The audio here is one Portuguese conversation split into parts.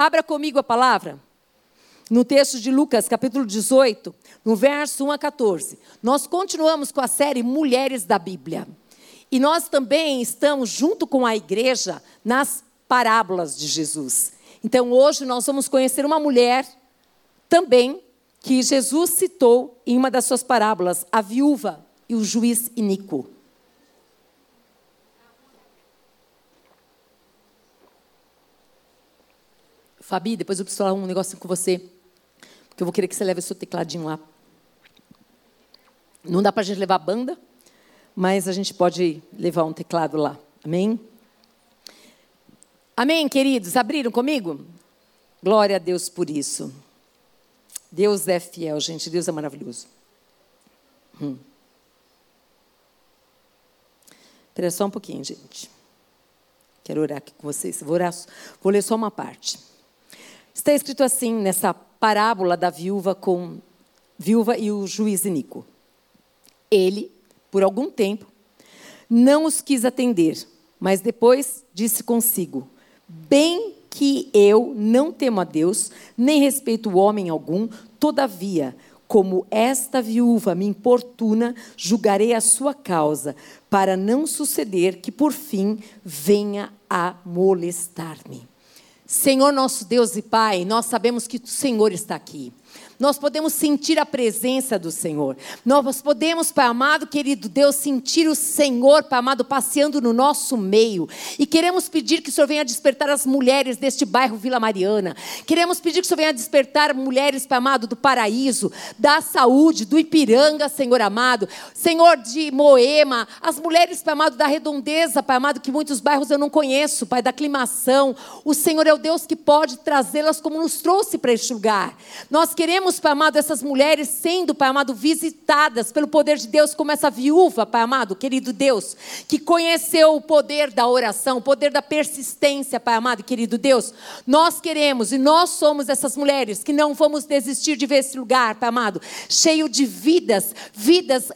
Abra comigo a palavra. No texto de Lucas, capítulo 18, no verso 1 a 14. Nós continuamos com a série Mulheres da Bíblia. E nós também estamos, junto com a igreja, nas parábolas de Jesus. Então, hoje nós vamos conhecer uma mulher também que Jesus citou em uma das suas parábolas, a viúva e o juiz iníquo. Fabi, depois eu preciso falar um negocinho com você, porque eu vou querer que você leve o seu tecladinho lá. Não dá para a gente levar banda, mas a gente pode levar um teclado lá. Amém? Amém, queridos? Abriram comigo? Glória a Deus por isso. Deus é fiel, gente. Deus é maravilhoso. Hum. Espera só um pouquinho, gente. Quero orar aqui com vocês. Vou, orar, vou ler só uma parte. Está escrito assim nessa parábola da viúva com viúva e o juiz Nico. Ele, por algum tempo, não os quis atender, mas depois disse consigo: Bem que eu não temo a Deus, nem respeito homem algum, todavia, como esta viúva me importuna, julgarei a sua causa, para não suceder que por fim venha a molestar-me. Senhor nosso Deus e Pai, nós sabemos que o Senhor está aqui. Nós podemos sentir a presença do Senhor. Nós podemos, Pai amado, querido Deus, sentir o Senhor, Pai amado, passeando no nosso meio. E queremos pedir que o Senhor venha despertar as mulheres deste bairro Vila Mariana. Queremos pedir que o Senhor venha despertar mulheres, Pai amado, do Paraíso, da Saúde, do Ipiranga, Senhor amado. Senhor de Moema, as mulheres, Pai amado, da Redondeza, Pai amado, que muitos bairros eu não conheço, Pai, da aclimação. O Senhor é o Deus que pode trazê-las como nos trouxe para este lugar. Nós queremos vemos, Pai amado, essas mulheres sendo, Pai amado, visitadas pelo poder de Deus, como essa viúva, Pai amado, querido Deus, que conheceu o poder da oração, o poder da persistência, Pai amado, querido Deus. Nós queremos e nós somos essas mulheres que não vamos desistir de ver esse lugar, Pai amado, cheio de vidas, vidas,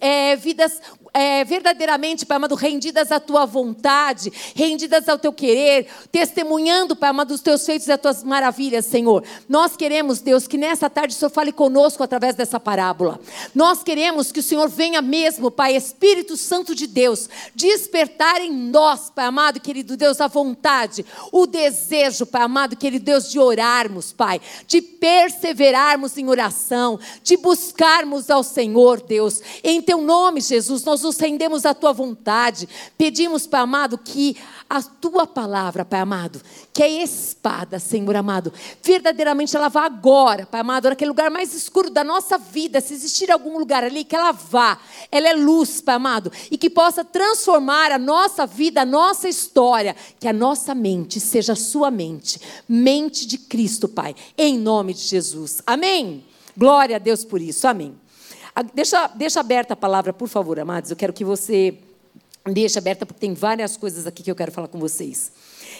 é, vidas é, verdadeiramente, Pai amado, rendidas à tua vontade, rendidas ao teu querer, testemunhando, Pai amado, os teus feitos e as tuas maravilhas, Senhor. Nós queremos, Deus, que nessa tarde o Senhor fale conosco através dessa parábola. Nós queremos que o Senhor venha mesmo, Pai, Espírito Santo de Deus, despertar em nós, Pai amado, querido Deus, a vontade, o desejo, Pai amado, querido Deus, de orarmos, Pai, de perseverarmos em oração, de buscarmos ao Senhor, Deus. Em teu nome, Jesus, nós nos rendemos à tua vontade. Pedimos, Pai amado, que a tua palavra, Pai amado, que é espada, Senhor amado, verdadeiramente ela vá agora, Pai amado, naquele lugar mais escuro da nossa vida, se existir algum lugar ali, que ela vá. Ela é luz, Pai amado, e que possa transformar a nossa vida, a nossa história, que a nossa mente seja a sua mente, mente de Cristo, Pai, em nome de Jesus. Amém. Glória a Deus por isso. Amém. Deixa, deixa aberta a palavra, por favor, amados. Eu quero que você deixe aberta, porque tem várias coisas aqui que eu quero falar com vocês.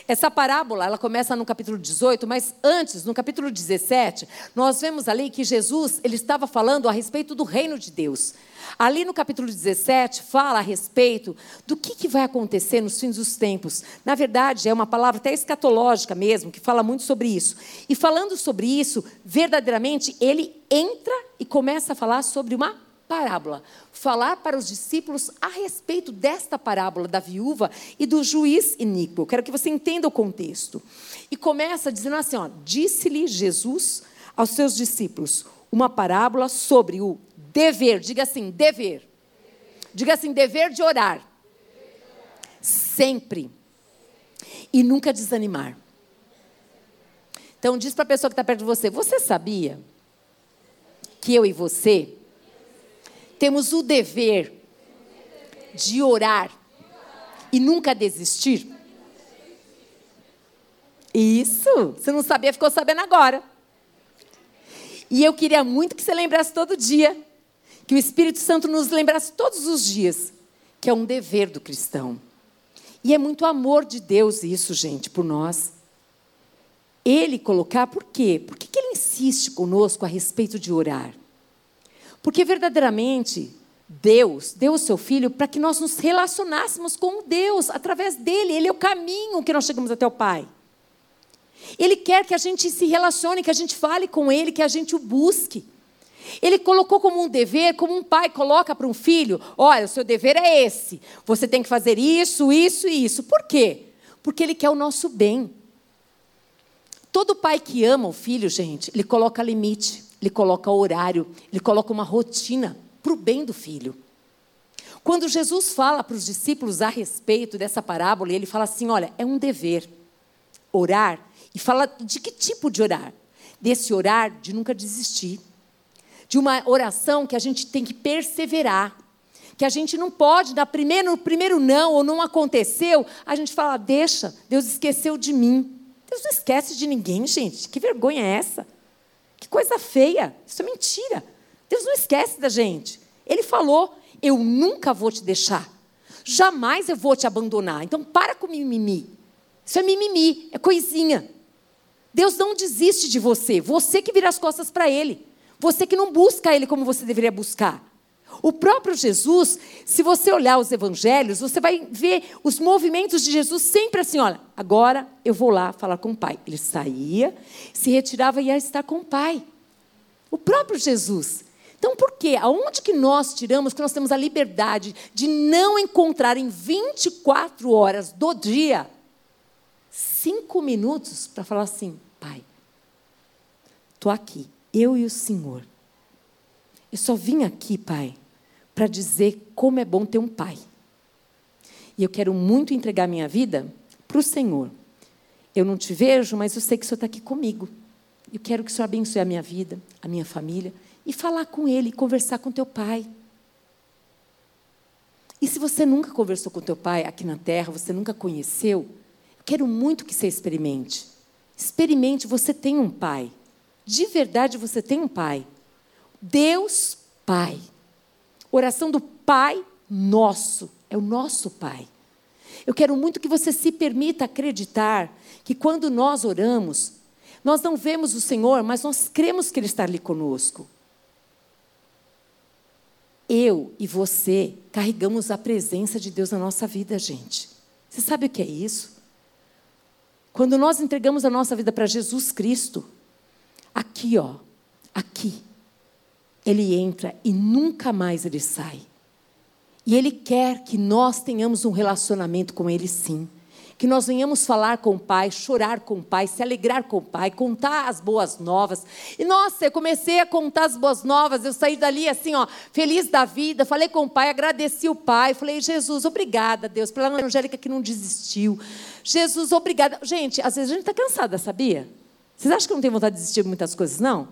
Essa parábola, ela começa no capítulo 18, mas antes, no capítulo 17, nós vemos ali que Jesus, ele estava falando a respeito do reino de Deus. Ali no capítulo 17, fala a respeito do que, que vai acontecer nos fins dos tempos. Na verdade, é uma palavra até escatológica mesmo, que fala muito sobre isso. E falando sobre isso, verdadeiramente, ele entra e começa a falar sobre uma parábola. Falar para os discípulos a respeito desta parábola da viúva e do juiz iníquo. Quero que você entenda o contexto. E começa dizendo assim: disse-lhe Jesus aos seus discípulos uma parábola sobre o Dever, diga assim, dever. Diga assim, dever de orar. Sempre. E nunca desanimar. Então diz para a pessoa que está perto de você, você sabia que eu e você temos o dever de orar e nunca desistir? Isso, você não sabia, ficou sabendo agora. E eu queria muito que você lembrasse todo dia que o Espírito Santo nos lembrasse todos os dias que é um dever do cristão. E é muito amor de Deus isso, gente, por nós. Ele colocar, por quê? Por que ele insiste conosco a respeito de orar? Porque verdadeiramente Deus deu o seu Filho para que nós nos relacionássemos com Deus através dele. Ele é o caminho que nós chegamos até o Pai. Ele quer que a gente se relacione, que a gente fale com Ele, que a gente o busque. Ele colocou como um dever, como um pai coloca para um filho: olha, o seu dever é esse. Você tem que fazer isso, isso e isso. Por quê? Porque Ele quer o nosso bem. Todo pai que ama o filho, gente, ele coloca limite, ele coloca horário, ele coloca uma rotina para o bem do filho. Quando Jesus fala para os discípulos a respeito dessa parábola, ele fala assim: olha, é um dever orar. E fala de que tipo de orar? Desse orar de nunca desistir. De uma oração que a gente tem que perseverar. Que a gente não pode, na primeiro, no primeiro não ou não aconteceu, a gente fala, deixa, Deus esqueceu de mim. Deus não esquece de ninguém, gente. Que vergonha é essa? Coisa feia. Isso é mentira. Deus não esquece da gente. Ele falou: Eu nunca vou te deixar. Jamais eu vou te abandonar. Então, para com mimimi. Isso é mimimi, é coisinha. Deus não desiste de você. Você que vira as costas para Ele. Você que não busca Ele como você deveria buscar. O próprio Jesus, se você olhar os evangelhos, você vai ver os movimentos de Jesus sempre assim: olha, agora eu vou lá falar com o Pai. Ele saía, se retirava e ia estar com o Pai. O próprio Jesus. Então, por quê? Aonde que nós tiramos que nós temos a liberdade de não encontrar em 24 horas do dia cinco minutos para falar assim: Pai, estou aqui, eu e o Senhor. Eu só vim aqui, Pai, para dizer como é bom ter um pai. E eu quero muito entregar minha vida para o Senhor. Eu não te vejo, mas eu sei que o Senhor está aqui comigo. Eu quero que o Senhor abençoe a minha vida, a minha família, e falar com Ele, conversar com teu pai. E se você nunca conversou com teu pai aqui na terra, você nunca conheceu, eu quero muito que você experimente. Experimente, você tem um pai. De verdade, você tem um pai. Deus Pai. Oração do Pai Nosso. É o nosso Pai. Eu quero muito que você se permita acreditar que quando nós oramos, nós não vemos o Senhor, mas nós cremos que Ele está ali conosco. Eu e você carregamos a presença de Deus na nossa vida, gente. Você sabe o que é isso? Quando nós entregamos a nossa vida para Jesus Cristo, aqui, ó, aqui, ele entra e nunca mais ele sai. E ele quer que nós tenhamos um relacionamento com ele sim. Que nós venhamos falar com o Pai, chorar com o Pai, se alegrar com o Pai, contar as boas novas. E nossa, eu comecei a contar as boas novas, eu saí dali assim, ó, feliz da vida, falei com o Pai, agradeci o Pai, falei, Jesus, obrigada, Deus, pela Angélica que não desistiu. Jesus, obrigada. Gente, às vezes a gente está cansada, sabia? Vocês acham que não tem vontade de desistir de muitas coisas, não?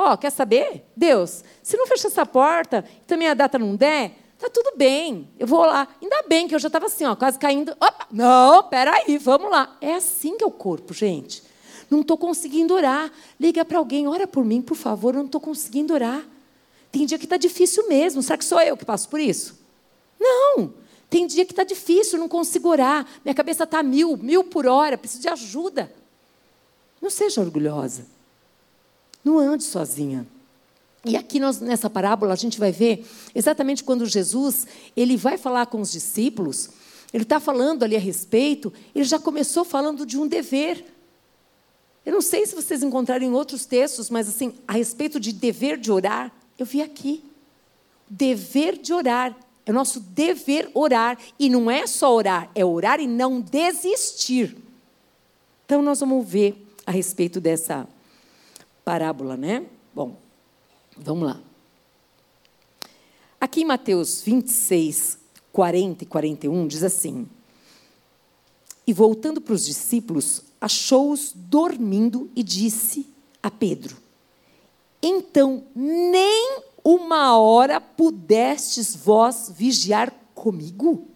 Ó, oh, quer saber? Deus, se não fechar essa porta também a data não der, tá tudo bem. Eu vou lá. Ainda bem que eu já estava assim, ó, quase caindo. Opa, não, peraí, vamos lá. É assim que é o corpo, gente. Não estou conseguindo orar. Liga para alguém, ora por mim, por favor, eu não estou conseguindo orar. Tem dia que está difícil mesmo. Será que sou eu que passo por isso? Não. Tem dia que está difícil, não consigo orar. Minha cabeça está mil, mil por hora, preciso de ajuda. Não seja orgulhosa. Não ande sozinha. E aqui nós, nessa parábola a gente vai ver exatamente quando Jesus ele vai falar com os discípulos, ele está falando ali a respeito, ele já começou falando de um dever. Eu não sei se vocês encontrarem outros textos, mas assim, a respeito de dever de orar, eu vi aqui. Dever de orar. É o nosso dever orar. E não é só orar, é orar e não desistir. Então nós vamos ver a respeito dessa parábola, né? Bom, vamos lá. Aqui em Mateus 26, 40 e 41, diz assim: E voltando para os discípulos, achou-os dormindo e disse a Pedro: Então, nem uma hora pudestes vós vigiar comigo?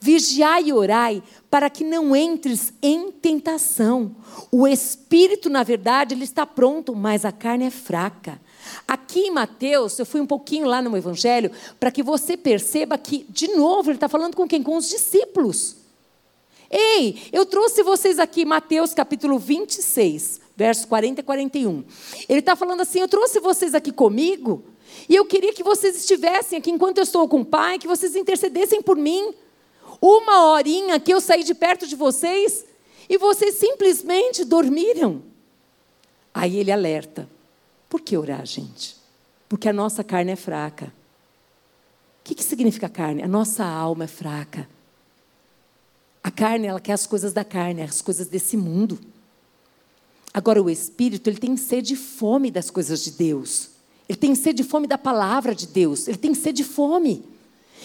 Vigiai e orai para que não entres em tentação. O espírito, na verdade, ele está pronto, mas a carne é fraca. Aqui em Mateus, eu fui um pouquinho lá no Evangelho, para que você perceba que, de novo, ele está falando com quem? Com os discípulos. Ei, eu trouxe vocês aqui, Mateus capítulo 26, versos 40 e 41. Ele está falando assim: eu trouxe vocês aqui comigo, e eu queria que vocês estivessem aqui enquanto eu estou com o Pai, que vocês intercedessem por mim. Uma horinha que eu saí de perto de vocês e vocês simplesmente dormiram. Aí ele alerta: por que orar, gente? Porque a nossa carne é fraca. O que, que significa carne? A nossa alma é fraca. A carne, ela quer as coisas da carne, as coisas desse mundo. Agora, o espírito, ele tem sede e fome das coisas de Deus. Ele tem sede e fome da palavra de Deus. Ele tem sede e fome.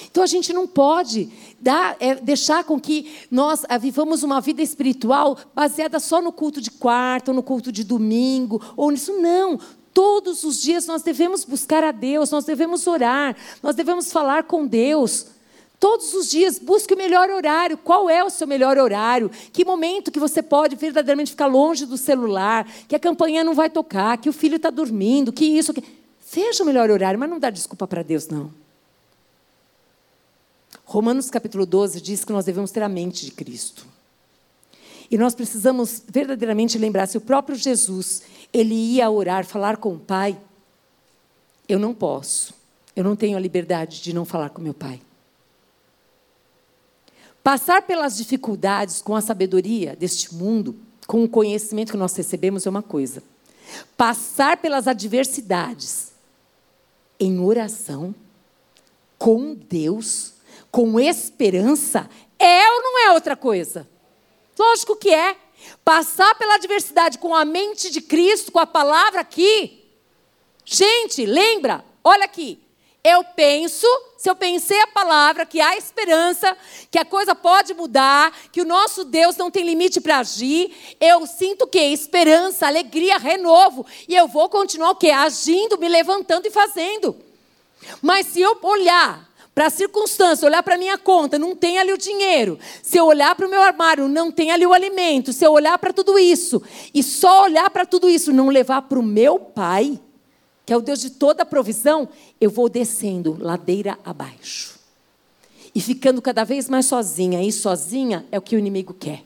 Então a gente não pode dar, é, deixar com que nós é, vivamos uma vida espiritual baseada só no culto de quarta, ou no culto de domingo, ou nisso. Não. Todos os dias nós devemos buscar a Deus, nós devemos orar, nós devemos falar com Deus. Todos os dias, busque o melhor horário. Qual é o seu melhor horário? Que momento que você pode verdadeiramente ficar longe do celular? Que a campanha não vai tocar? Que o filho está dormindo? Que isso? Que... Seja o melhor horário, mas não dá desculpa para Deus, não. Romanos capítulo 12 diz que nós devemos ter a mente de Cristo. E nós precisamos verdadeiramente lembrar, se o próprio Jesus, ele ia orar, falar com o Pai, eu não posso. Eu não tenho a liberdade de não falar com meu Pai. Passar pelas dificuldades com a sabedoria deste mundo, com o conhecimento que nós recebemos é uma coisa. Passar pelas adversidades em oração com Deus com esperança, é ou não é outra coisa? Lógico que é. Passar pela adversidade com a mente de Cristo, com a palavra aqui. Gente, lembra? Olha aqui. Eu penso, se eu pensei a palavra, que há esperança, que a coisa pode mudar, que o nosso Deus não tem limite para agir, eu sinto o quê? Esperança, alegria, renovo. E eu vou continuar o quê? Agindo, me levantando e fazendo. Mas se eu olhar para a circunstância, olhar para a minha conta, não tem ali o dinheiro. Se eu olhar para o meu armário, não tem ali o alimento. Se eu olhar para tudo isso e só olhar para tudo isso, não levar para o meu pai, que é o Deus de toda a provisão, eu vou descendo ladeira abaixo. E ficando cada vez mais sozinha. E sozinha é o que o inimigo quer.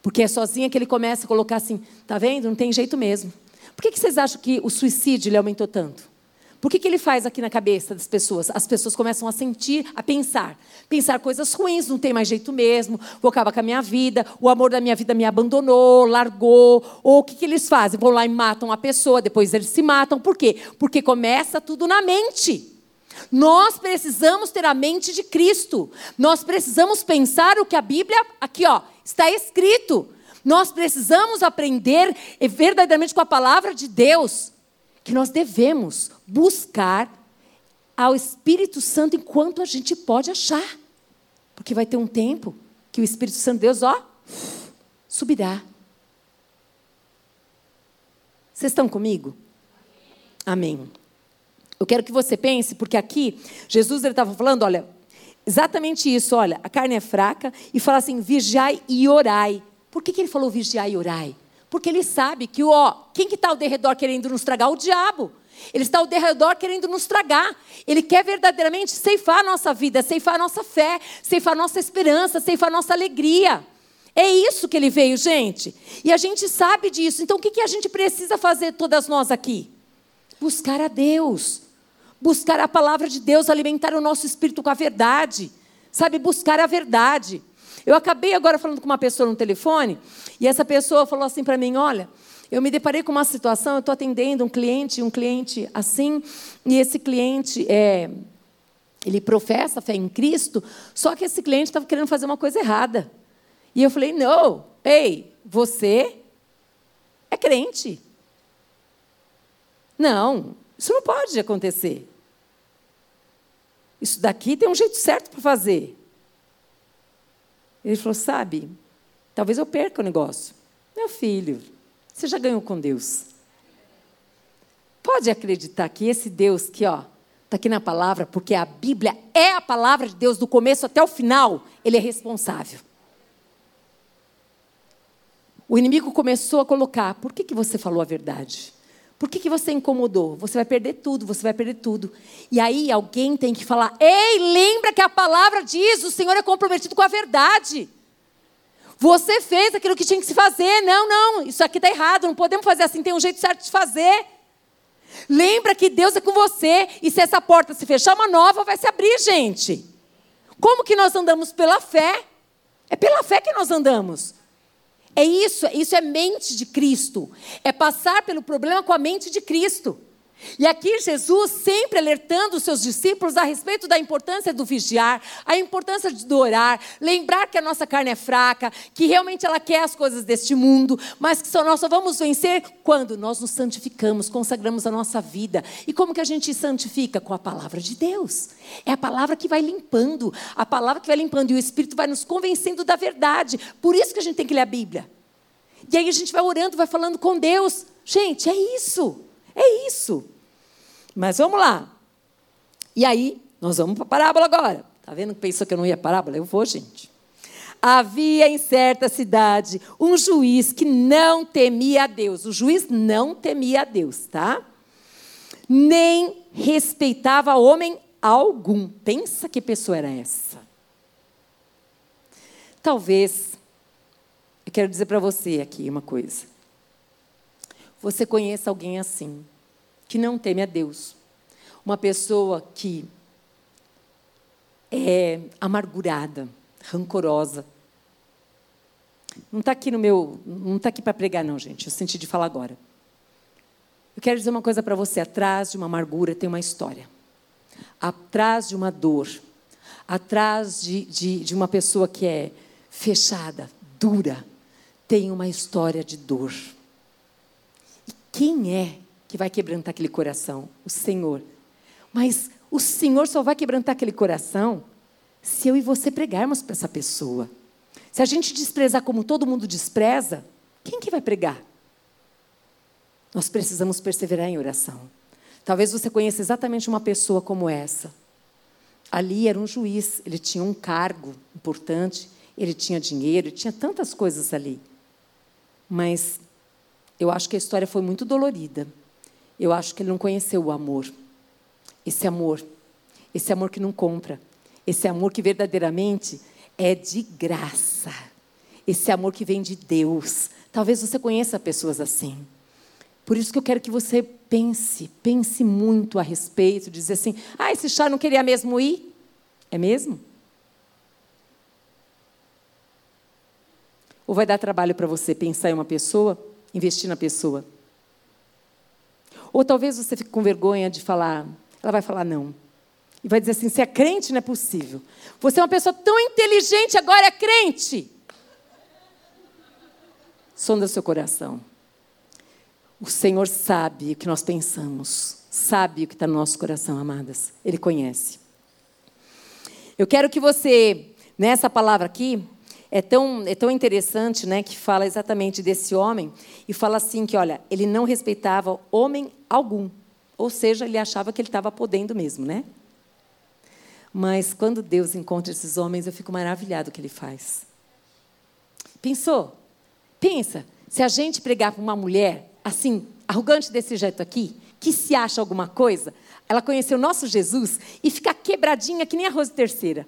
Porque é sozinha que ele começa a colocar assim: tá vendo? Não tem jeito mesmo. Por que, que vocês acham que o suicídio aumentou tanto? Por que, que ele faz aqui na cabeça das pessoas? As pessoas começam a sentir, a pensar. Pensar coisas ruins, não tem mais jeito mesmo, vou acabar com a minha vida, o amor da minha vida me abandonou, largou. Ou o que, que eles fazem? Vão lá e matam a pessoa, depois eles se matam. Por quê? Porque começa tudo na mente. Nós precisamos ter a mente de Cristo. Nós precisamos pensar o que a Bíblia, aqui ó, está escrito. Nós precisamos aprender verdadeiramente com a palavra de Deus que nós devemos buscar ao Espírito Santo enquanto a gente pode achar. Porque vai ter um tempo que o Espírito Santo de Deus, ó, subirá. Vocês estão comigo? Amém. Eu quero que você pense, porque aqui Jesus estava falando, olha, exatamente isso, olha, a carne é fraca e fala assim, vigiai e orai. Por que, que ele falou vigiai e orai? Porque ele sabe que, ó, quem que está ao derredor querendo nos tragar? O diabo. Ele está ao derredor querendo nos tragar. Ele quer verdadeiramente ceifar a nossa vida, ceifar a nossa fé, ceifar a nossa esperança, ceifar a nossa alegria. É isso que ele veio, gente. E a gente sabe disso. Então, o que, a gente precisa fazer, todas nós aqui? Buscar a Deus. Buscar a palavra de Deus, alimentar o nosso espírito com a verdade. Sabe, buscar a verdade. Eu acabei agora falando com uma pessoa no telefone, e essa pessoa falou assim para mim: olha. Eu me deparei com uma situação, eu estou atendendo um cliente, um cliente assim, e esse cliente é, ele professa fé em Cristo, só que esse cliente estava querendo fazer uma coisa errada. E eu falei: não, ei, você é crente. Não, isso não pode acontecer. Isso daqui tem um jeito certo para fazer. Ele falou: Sabe, talvez eu perca o negócio. Meu filho, você já ganhou com Deus. Pode acreditar que esse Deus que, ó, está aqui na palavra, porque a Bíblia é a palavra de Deus do começo até o final, ele é responsável. O inimigo começou a colocar: por que, que você falou a verdade? Por que, que você incomodou? Você vai perder tudo, você vai perder tudo. E aí alguém tem que falar: ei, lembra que a palavra diz, o Senhor é comprometido com a verdade. Você fez aquilo que tinha que se fazer. Não, não, isso aqui está errado, não podemos fazer assim, tem um jeito certo de fazer. Lembra que Deus é com você, e se essa porta se fechar, uma nova vai se abrir, gente. Como que nós andamos pela fé? É pela fé que nós andamos. É isso, isso é mente de Cristo. É passar pelo problema com a mente de Cristo. E aqui Jesus sempre alertando os seus discípulos a respeito da importância do vigiar, a importância do orar, lembrar que a nossa carne é fraca, que realmente ela quer as coisas deste mundo, mas que só nós só vamos vencer quando nós nos santificamos, consagramos a nossa vida. E como que a gente santifica? Com a palavra de Deus. É a palavra que vai limpando, a palavra que vai limpando e o Espírito vai nos convencendo da verdade. Por isso que a gente tem que ler a Bíblia. E aí a gente vai orando, vai falando com Deus. Gente, é isso. É isso. Mas vamos lá. E aí, nós vamos para a parábola agora. Está vendo que pensou que eu não ia parábola? Eu vou, gente. Havia em certa cidade um juiz que não temia a Deus. O juiz não temia a Deus, tá? Nem respeitava homem algum. Pensa que pessoa era essa. Talvez, eu quero dizer para você aqui uma coisa. Você conheça alguém assim que não teme a Deus. Uma pessoa que é amargurada, rancorosa. Não está aqui no meu, não está aqui para pregar não, gente. Eu senti de falar agora. Eu quero dizer uma coisa para você. Atrás de uma amargura tem uma história. Atrás de uma dor, atrás de, de, de uma pessoa que é fechada, dura, tem uma história de dor. E quem é que vai quebrantar aquele coração? O Senhor. Mas o Senhor só vai quebrantar aquele coração se eu e você pregarmos para essa pessoa. Se a gente desprezar como todo mundo despreza, quem que vai pregar? Nós precisamos perseverar em oração. Talvez você conheça exatamente uma pessoa como essa. Ali era um juiz, ele tinha um cargo importante, ele tinha dinheiro, ele tinha tantas coisas ali. Mas eu acho que a história foi muito dolorida eu acho que ele não conheceu o amor. Esse amor, esse amor que não compra, esse amor que verdadeiramente é de graça. Esse amor que vem de Deus. Talvez você conheça pessoas assim. Por isso que eu quero que você pense, pense muito a respeito, dizer assim: "Ah, esse chá não queria mesmo ir?" É mesmo? Ou vai dar trabalho para você pensar em uma pessoa, investir na pessoa? Ou talvez você fique com vergonha de falar. Ela vai falar não. E vai dizer assim: você é crente? Não é possível. Você é uma pessoa tão inteligente, agora é crente. Sonda seu coração. O Senhor sabe o que nós pensamos, sabe o que está no nosso coração, amadas. Ele conhece. Eu quero que você, nessa palavra aqui, é tão, é tão interessante, né, que fala exatamente desse homem e fala assim que, olha, ele não respeitava homem algum, ou seja, ele achava que ele estava podendo mesmo, né? Mas quando Deus encontra esses homens, eu fico maravilhado o que ele faz. Pensou? Pensa, se a gente pregar para uma mulher assim, arrogante desse jeito aqui, que se acha alguma coisa, ela conheceu o nosso Jesus e ficar quebradinha que nem arroz de terceira.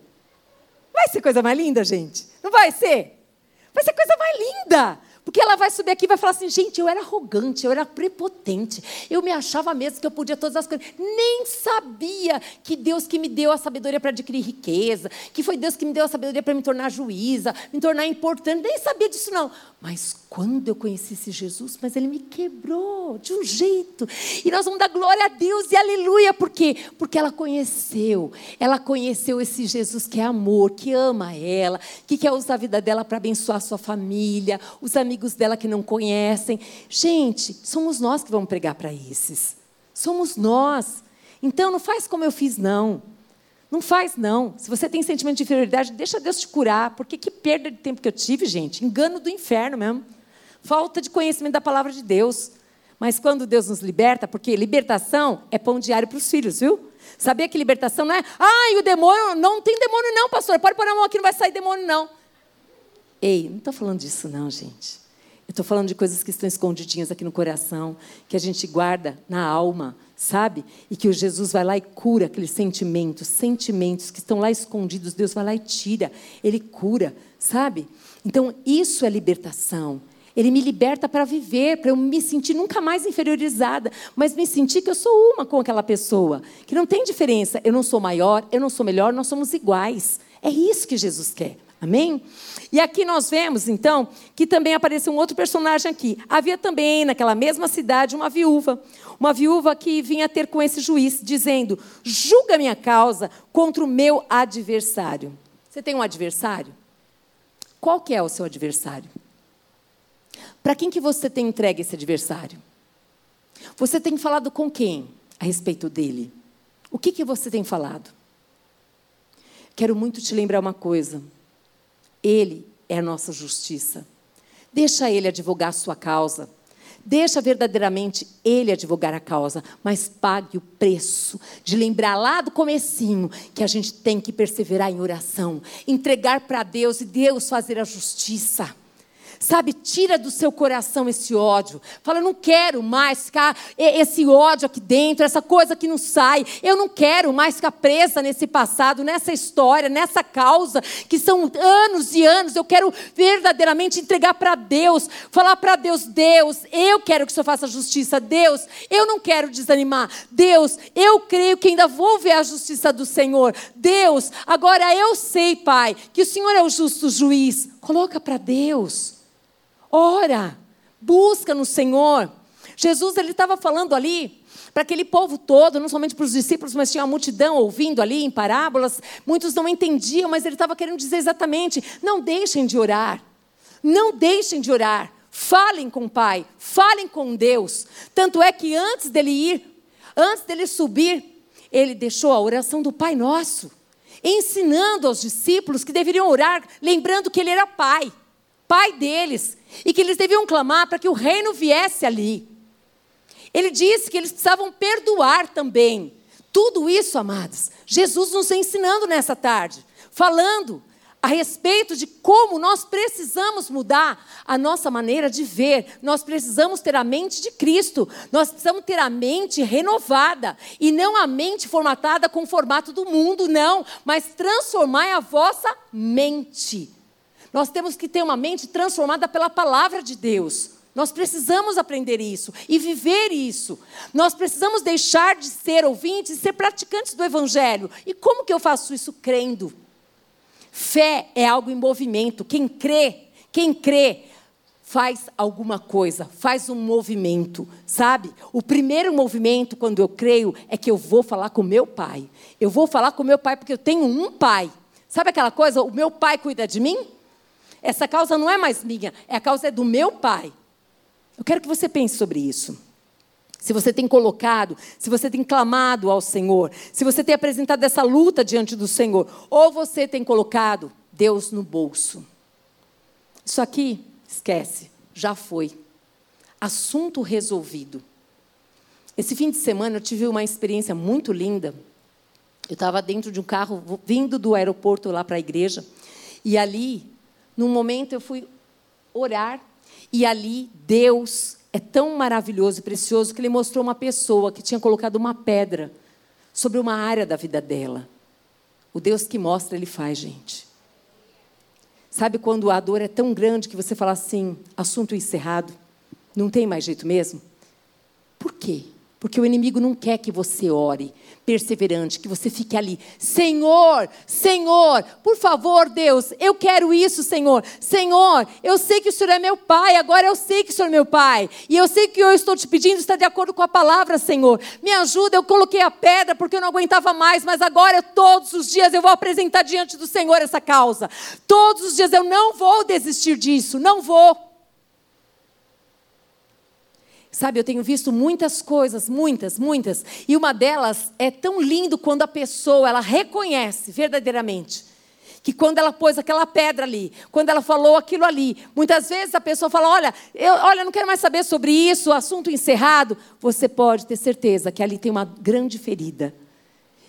Vai ser coisa mais linda, gente? Não vai ser? Vai ser coisa mais linda. Porque ela vai subir aqui e vai falar assim: gente, eu era arrogante, eu era prepotente, eu me achava mesmo que eu podia todas as coisas. Nem sabia que Deus que me deu a sabedoria para adquirir riqueza, que foi Deus que me deu a sabedoria para me tornar juíza, me tornar importante. Nem sabia disso, não. Mas quando eu conheci esse Jesus, mas ele me quebrou de um jeito. E nós vamos dar glória a Deus e aleluia. Por quê? Porque ela conheceu. Ela conheceu esse Jesus que é amor, que ama ela, que quer usar a vida dela para abençoar a sua família, os amigos amigos dela que não conhecem. Gente, somos nós que vamos pregar para esses. Somos nós. Então não faz como eu fiz, não. Não faz, não. Se você tem sentimento de inferioridade, deixa Deus te curar. Porque que perda de tempo que eu tive, gente. Engano do inferno mesmo. Falta de conhecimento da palavra de Deus. Mas quando Deus nos liberta, porque libertação é pão diário para os filhos, viu? Sabia que libertação não é, ai, o demônio, não tem demônio não, pastor, pode pôr a mão aqui, não vai sair demônio não. Ei, não estou falando disso não, gente. Eu estou falando de coisas que estão escondidinhas aqui no coração, que a gente guarda na alma, sabe? E que o Jesus vai lá e cura aqueles sentimentos, sentimentos que estão lá escondidos, Deus vai lá e tira, Ele cura, sabe? Então, isso é libertação. Ele me liberta para viver, para eu me sentir nunca mais inferiorizada, mas me sentir que eu sou uma com aquela pessoa, que não tem diferença. Eu não sou maior, eu não sou melhor, nós somos iguais. É isso que Jesus quer. Amém? E aqui nós vemos, então, que também apareceu um outro personagem aqui. Havia também naquela mesma cidade uma viúva, uma viúva que vinha ter com esse juiz, dizendo: julga minha causa contra o meu adversário. Você tem um adversário? Qual que é o seu adversário? Para quem que você tem entregue esse adversário? Você tem falado com quem a respeito dele? O que, que você tem falado? Quero muito te lembrar uma coisa. Ele é a nossa justiça. Deixa ele advogar a sua causa. Deixa verdadeiramente ele advogar a causa, mas pague o preço de lembrar lá do comecinho que a gente tem que perseverar em oração, entregar para Deus e Deus fazer a justiça. Sabe, tira do seu coração esse ódio. Fala, eu não quero mais ficar esse ódio aqui dentro, essa coisa que não sai. Eu não quero mais ficar presa nesse passado, nessa história, nessa causa, que são anos e anos. Eu quero verdadeiramente entregar para Deus. Falar para Deus, Deus, eu quero que o Senhor faça justiça. Deus, eu não quero desanimar. Deus, eu creio que ainda vou ver a justiça do Senhor. Deus, agora eu sei, Pai, que o Senhor é o justo juiz. Coloca para Deus. Ora, busca no Senhor. Jesus ele estava falando ali para aquele povo todo, não somente para os discípulos, mas tinha uma multidão ouvindo ali em parábolas. Muitos não entendiam, mas ele estava querendo dizer exatamente: não deixem de orar. Não deixem de orar. Falem com o Pai, falem com Deus. Tanto é que antes dele ir, antes dele subir, ele deixou a oração do Pai Nosso, ensinando aos discípulos que deveriam orar, lembrando que ele era Pai pai deles, e que eles deviam clamar para que o reino viesse ali. Ele disse que eles precisavam perdoar também. Tudo isso, amados, Jesus nos ensinando nessa tarde, falando a respeito de como nós precisamos mudar a nossa maneira de ver. Nós precisamos ter a mente de Cristo. Nós precisamos ter a mente renovada e não a mente formatada com o formato do mundo, não, mas transformar a vossa mente. Nós temos que ter uma mente transformada pela palavra de Deus. Nós precisamos aprender isso e viver isso. Nós precisamos deixar de ser ouvintes e ser praticantes do Evangelho. E como que eu faço isso? Crendo. Fé é algo em movimento. Quem crê, quem crê, faz alguma coisa, faz um movimento, sabe? O primeiro movimento, quando eu creio, é que eu vou falar com meu pai. Eu vou falar com meu pai porque eu tenho um pai. Sabe aquela coisa? O meu pai cuida de mim? Essa causa não é mais minha, é a causa é do meu pai. Eu quero que você pense sobre isso. Se você tem colocado, se você tem clamado ao Senhor, se você tem apresentado essa luta diante do Senhor, ou você tem colocado Deus no bolso. Isso aqui, esquece, já foi. Assunto resolvido. Esse fim de semana eu tive uma experiência muito linda. Eu estava dentro de um carro vindo do aeroporto lá para a igreja, e ali num momento eu fui orar e ali Deus é tão maravilhoso e precioso que ele mostrou uma pessoa que tinha colocado uma pedra sobre uma área da vida dela. O Deus que mostra, ele faz, gente. Sabe quando a dor é tão grande que você fala assim, assunto encerrado, não tem mais jeito mesmo? Por quê? Porque o inimigo não quer que você ore perseverante, que você fique ali. Senhor, Senhor, por favor, Deus, eu quero isso, Senhor. Senhor, eu sei que o Senhor é meu Pai, agora eu sei que o Senhor é meu Pai. E eu sei que eu estou te pedindo está de acordo com a palavra, Senhor. Me ajuda, eu coloquei a pedra porque eu não aguentava mais, mas agora todos os dias eu vou apresentar diante do Senhor essa causa. Todos os dias eu não vou desistir disso, não vou. Sabe, eu tenho visto muitas coisas, muitas, muitas, e uma delas é tão lindo quando a pessoa ela reconhece verdadeiramente que quando ela pôs aquela pedra ali, quando ela falou aquilo ali, muitas vezes a pessoa fala: "Olha, eu, olha, não quero mais saber sobre isso, assunto encerrado". Você pode ter certeza que ali tem uma grande ferida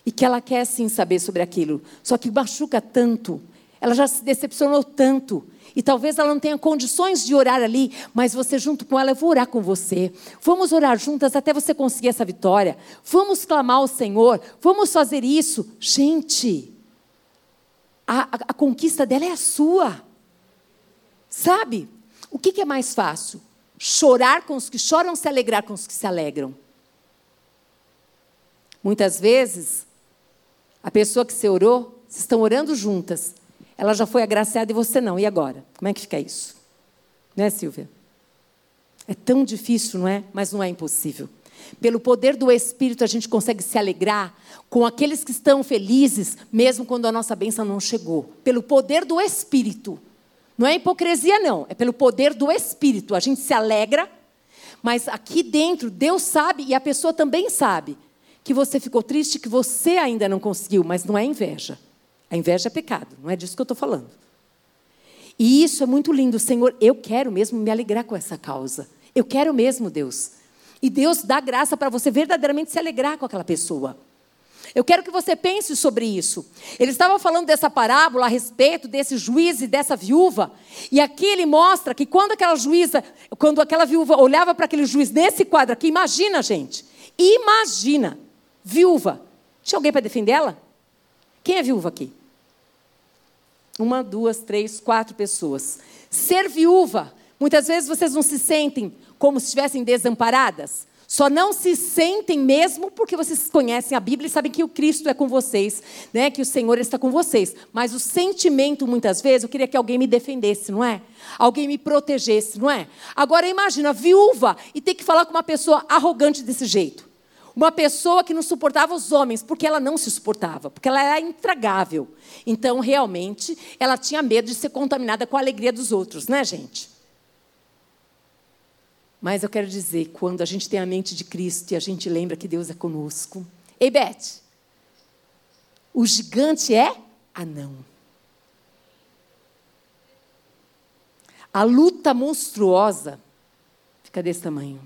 e que ela quer sim saber sobre aquilo, só que machuca tanto, ela já se decepcionou tanto e talvez ela não tenha condições de orar ali, mas você junto com ela, eu vou orar com você. Vamos orar juntas até você conseguir essa vitória. Vamos clamar ao Senhor. Vamos fazer isso. Gente, a, a, a conquista dela é a sua. Sabe? O que, que é mais fácil? Chorar com os que choram, se alegrar com os que se alegram. Muitas vezes, a pessoa que você orou, vocês estão orando juntas, ela já foi agraciada e você não. E agora? Como é que fica isso? Né, Silvia? É tão difícil, não é? Mas não é impossível. Pelo poder do Espírito, a gente consegue se alegrar com aqueles que estão felizes, mesmo quando a nossa bênção não chegou. Pelo poder do Espírito. Não é hipocrisia, não. É pelo poder do Espírito. A gente se alegra, mas aqui dentro, Deus sabe e a pessoa também sabe que você ficou triste, que você ainda não conseguiu, mas não é inveja. A inveja é pecado, não é disso que eu estou falando. E isso é muito lindo, Senhor. Eu quero mesmo me alegrar com essa causa. Eu quero mesmo, Deus. E Deus dá graça para você verdadeiramente se alegrar com aquela pessoa. Eu quero que você pense sobre isso. Ele estava falando dessa parábola a respeito desse juiz e dessa viúva. E aqui ele mostra que quando aquela juíza, quando aquela viúva olhava para aquele juiz nesse quadro aqui, imagina, gente. Imagina. Viúva. Tinha alguém para defender ela? Quem é viúva aqui? Uma, duas, três, quatro pessoas. Ser viúva. Muitas vezes vocês não se sentem como se estivessem desamparadas. Só não se sentem mesmo porque vocês conhecem a Bíblia e sabem que o Cristo é com vocês, né? que o Senhor está com vocês. Mas o sentimento, muitas vezes, eu queria que alguém me defendesse, não é? Alguém me protegesse, não é? Agora imagina, viúva, e ter que falar com uma pessoa arrogante desse jeito. Uma pessoa que não suportava os homens, porque ela não se suportava, porque ela era intragável. Então, realmente, ela tinha medo de ser contaminada com a alegria dos outros, né, gente? Mas eu quero dizer, quando a gente tem a mente de Cristo e a gente lembra que Deus é conosco. Ei, Beth, o gigante é anão. A luta monstruosa fica desse tamanho.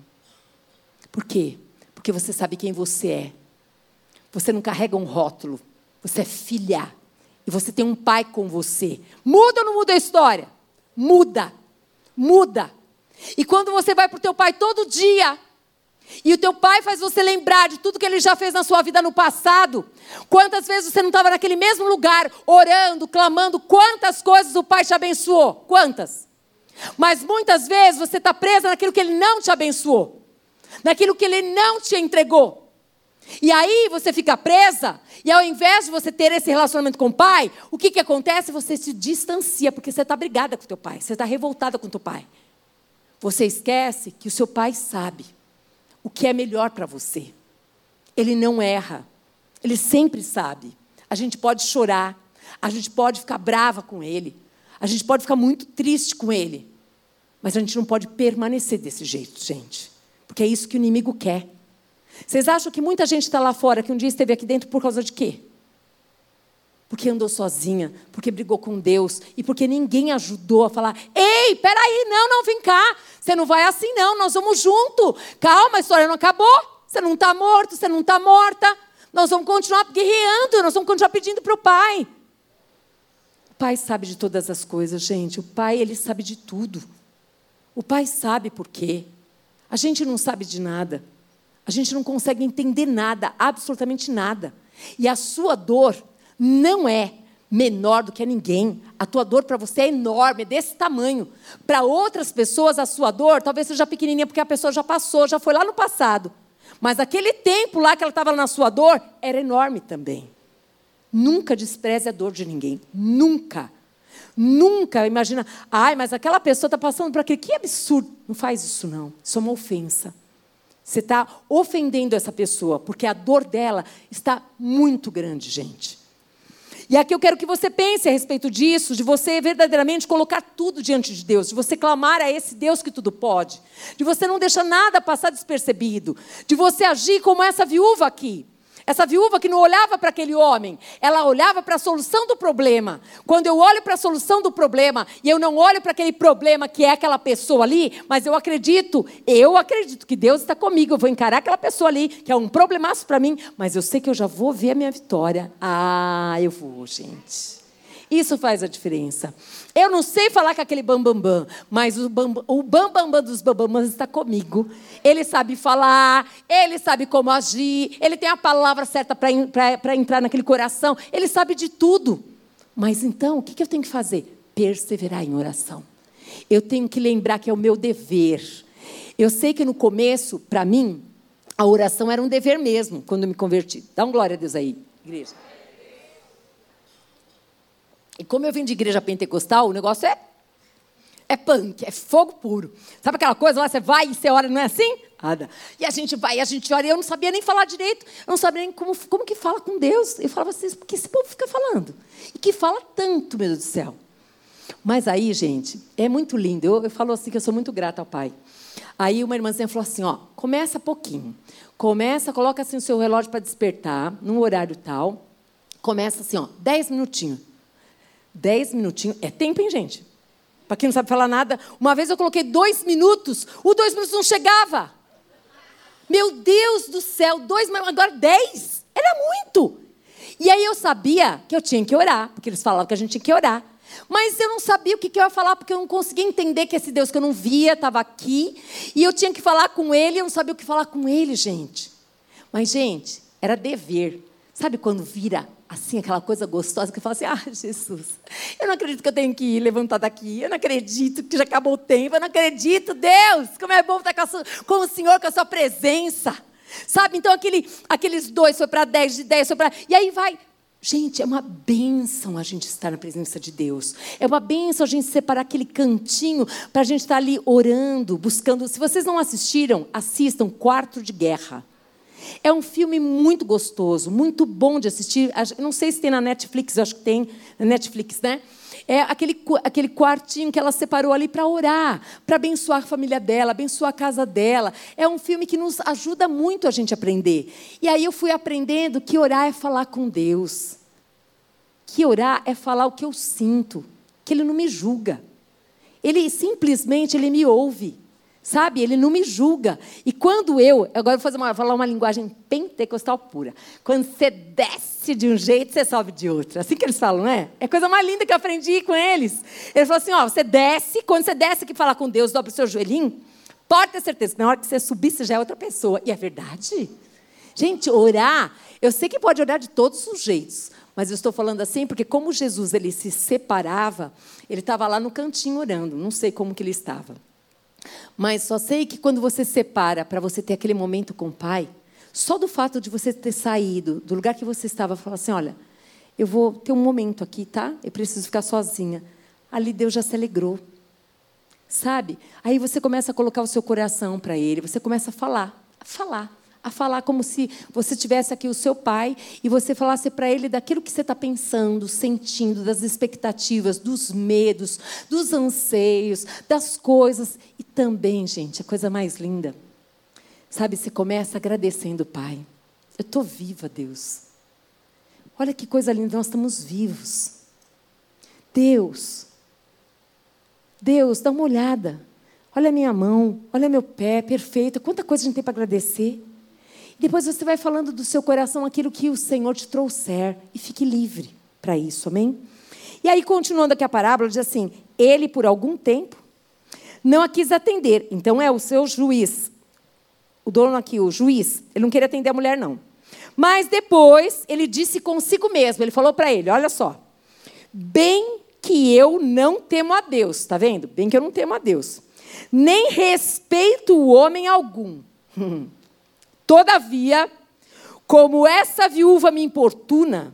Por quê? Porque você sabe quem você é. Você não carrega um rótulo. Você é filha. E você tem um pai com você. Muda ou não muda a história? Muda. Muda. E quando você vai para o teu pai todo dia, e o teu pai faz você lembrar de tudo que ele já fez na sua vida no passado. Quantas vezes você não estava naquele mesmo lugar, orando, clamando, quantas coisas o pai te abençoou? Quantas? Mas muitas vezes você está presa naquilo que ele não te abençoou, naquilo que ele não te entregou. E aí você fica presa, e ao invés de você ter esse relacionamento com o pai, o que, que acontece? Você se distancia, porque você está brigada com o teu pai, você está revoltada com o teu pai. Você esquece que o seu pai sabe o que é melhor para você. Ele não erra. Ele sempre sabe. A gente pode chorar, a gente pode ficar brava com ele, a gente pode ficar muito triste com ele, mas a gente não pode permanecer desse jeito, gente, porque é isso que o inimigo quer. Vocês acham que muita gente está lá fora que um dia esteve aqui dentro por causa de quê? porque andou sozinha, porque brigou com Deus e porque ninguém ajudou a falar: ei, peraí, não, não, vem cá, você não vai assim, não, nós vamos junto. Calma, a história não acabou, você não está morto, você não está morta, nós vamos continuar guerreando, nós vamos continuar pedindo para o Pai. O Pai sabe de todas as coisas, gente, o Pai, ele sabe de tudo. O Pai sabe por quê. A gente não sabe de nada. A gente não consegue entender nada, absolutamente nada. E a sua dor, não é menor do que a ninguém. A tua dor para você é enorme, é desse tamanho. Para outras pessoas, a sua dor talvez seja pequenininha, porque a pessoa já passou, já foi lá no passado. Mas aquele tempo lá que ela estava na sua dor era enorme também. Nunca despreze a dor de ninguém. Nunca. Nunca imagina, ai, mas aquela pessoa está passando por aquilo. Que absurdo. Não faz isso, não. Isso é uma ofensa. Você está ofendendo essa pessoa, porque a dor dela está muito grande, gente. E aqui eu quero que você pense a respeito disso, de você verdadeiramente colocar tudo diante de Deus, de você clamar a esse Deus que tudo pode, de você não deixar nada passar despercebido, de você agir como essa viúva aqui. Essa viúva que não olhava para aquele homem, ela olhava para a solução do problema. Quando eu olho para a solução do problema e eu não olho para aquele problema que é aquela pessoa ali, mas eu acredito, eu acredito que Deus está comigo, eu vou encarar aquela pessoa ali, que é um problemaço para mim, mas eu sei que eu já vou ver a minha vitória. Ah, eu vou, gente. Isso faz a diferença. Eu não sei falar com aquele bambambam, bam, bam, mas o bambambam bam, bam, bam dos bambambãs está comigo. Ele sabe falar, ele sabe como agir, ele tem a palavra certa para entrar naquele coração, ele sabe de tudo. Mas então, o que, que eu tenho que fazer? Perseverar em oração. Eu tenho que lembrar que é o meu dever. Eu sei que no começo, para mim, a oração era um dever mesmo, quando eu me converti. Dá um glória a Deus aí, igreja. E como eu vim de igreja pentecostal, o negócio é é punk, é fogo puro. Sabe aquela coisa lá, você vai e você ora, não é assim? Nada. E a gente vai, e a gente ora, e eu não sabia nem falar direito, eu não sabia nem como, como que fala com Deus. Eu falava assim, por que esse povo fica falando? E que fala tanto, meu Deus do céu. Mas aí, gente, é muito lindo. Eu, eu falo assim que eu sou muito grata ao Pai. Aí uma irmãzinha falou assim, ó, começa pouquinho. Começa, coloca assim o seu relógio para despertar, num horário tal. Começa assim, ó, dez minutinhos. Dez minutinhos. É tempo, hein, gente? Para quem não sabe falar nada, uma vez eu coloquei dois minutos, o dois minutos não chegava. Meu Deus do céu, dois, agora dez. Era muito. E aí eu sabia que eu tinha que orar, porque eles falavam que a gente tinha que orar. Mas eu não sabia o que, eu ia falar, porque eu não conseguia entender que esse Deus que eu não via estava aqui. E eu tinha que falar com ele, eu não sabia o que falar com ele, gente. Mas, gente, era dever. Sabe quando vira assim, aquela coisa gostosa que fala assim: ah, Jesus, eu não acredito que eu tenho que ir levantar daqui, eu não acredito que já acabou o tempo, eu não acredito, Deus, como é bom estar com, sua, com o Senhor, com a sua presença. Sabe? Então aquele, aqueles dois foi para dez, de dez foi para. E aí vai. Gente, é uma bênção a gente estar na presença de Deus. É uma bênção a gente separar aquele cantinho para a gente estar ali orando, buscando. Se vocês não assistiram, assistam Quarto de Guerra. É um filme muito gostoso, muito bom de assistir. Não sei se tem na Netflix, acho que tem na Netflix, né? É aquele, aquele quartinho que ela separou ali para orar, para abençoar a família dela, abençoar a casa dela. É um filme que nos ajuda muito a gente aprender. E aí eu fui aprendendo que orar é falar com Deus. Que orar é falar o que eu sinto, que Ele não me julga. Ele simplesmente ele me ouve. Sabe? Ele não me julga. E quando eu, agora vou fazer uma, falar uma linguagem pentecostal pura. Quando você desce de um jeito, você sobe de outro. Assim que eles falam, não é? É a coisa mais linda que eu aprendi com eles. Ele falou assim: ó, você desce, quando você desce aqui falar com Deus, dobra o seu joelhinho, pode ter certeza que na hora que você subir, você já é outra pessoa. E é verdade. Gente, orar, eu sei que pode orar de todos os jeitos, mas eu estou falando assim porque como Jesus ele se separava, ele estava lá no cantinho orando, não sei como que ele estava. Mas só sei que quando você separa para você ter aquele momento com o pai, só do fato de você ter saído do lugar que você estava, falar assim, olha, eu vou ter um momento aqui, tá? Eu preciso ficar sozinha. Ali Deus já se alegrou. Sabe? Aí você começa a colocar o seu coração para ele, você começa a falar, a falar a falar como se você tivesse aqui o seu pai e você falasse para ele daquilo que você está pensando, sentindo, das expectativas, dos medos, dos anseios, das coisas. E também, gente, a coisa mais linda, sabe, você começa agradecendo o Pai. Eu estou viva, Deus. Olha que coisa linda, nós estamos vivos. Deus, Deus, dá uma olhada. Olha a minha mão, olha meu pé, perfeito. Quanta coisa a gente tem para agradecer. Depois você vai falando do seu coração aquilo que o Senhor te trouxer e fique livre para isso, amém? E aí, continuando aqui a parábola, diz assim: Ele, por algum tempo, não a quis atender. Então, é o seu juiz. O dono aqui, o juiz, ele não queria atender a mulher, não. Mas depois, ele disse consigo mesmo: Ele falou para ele: Olha só, bem que eu não temo a Deus, está vendo? Bem que eu não temo a Deus, nem respeito o homem algum. Todavia, como essa viúva me importuna,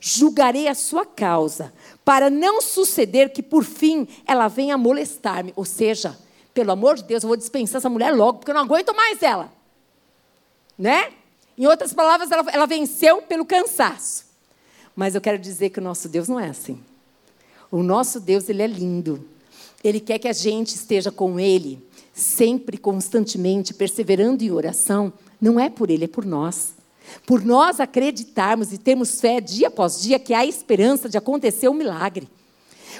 julgarei a sua causa, para não suceder que por fim ela venha molestar-me. Ou seja, pelo amor de Deus, eu vou dispensar essa mulher logo, porque eu não aguento mais ela. Né? Em outras palavras, ela, ela venceu pelo cansaço. Mas eu quero dizer que o nosso Deus não é assim. O nosso Deus, ele é lindo. Ele quer que a gente esteja com ele, sempre, constantemente, perseverando em oração, não é por ele, é por nós. Por nós acreditarmos e termos fé dia após dia que há esperança de acontecer um milagre.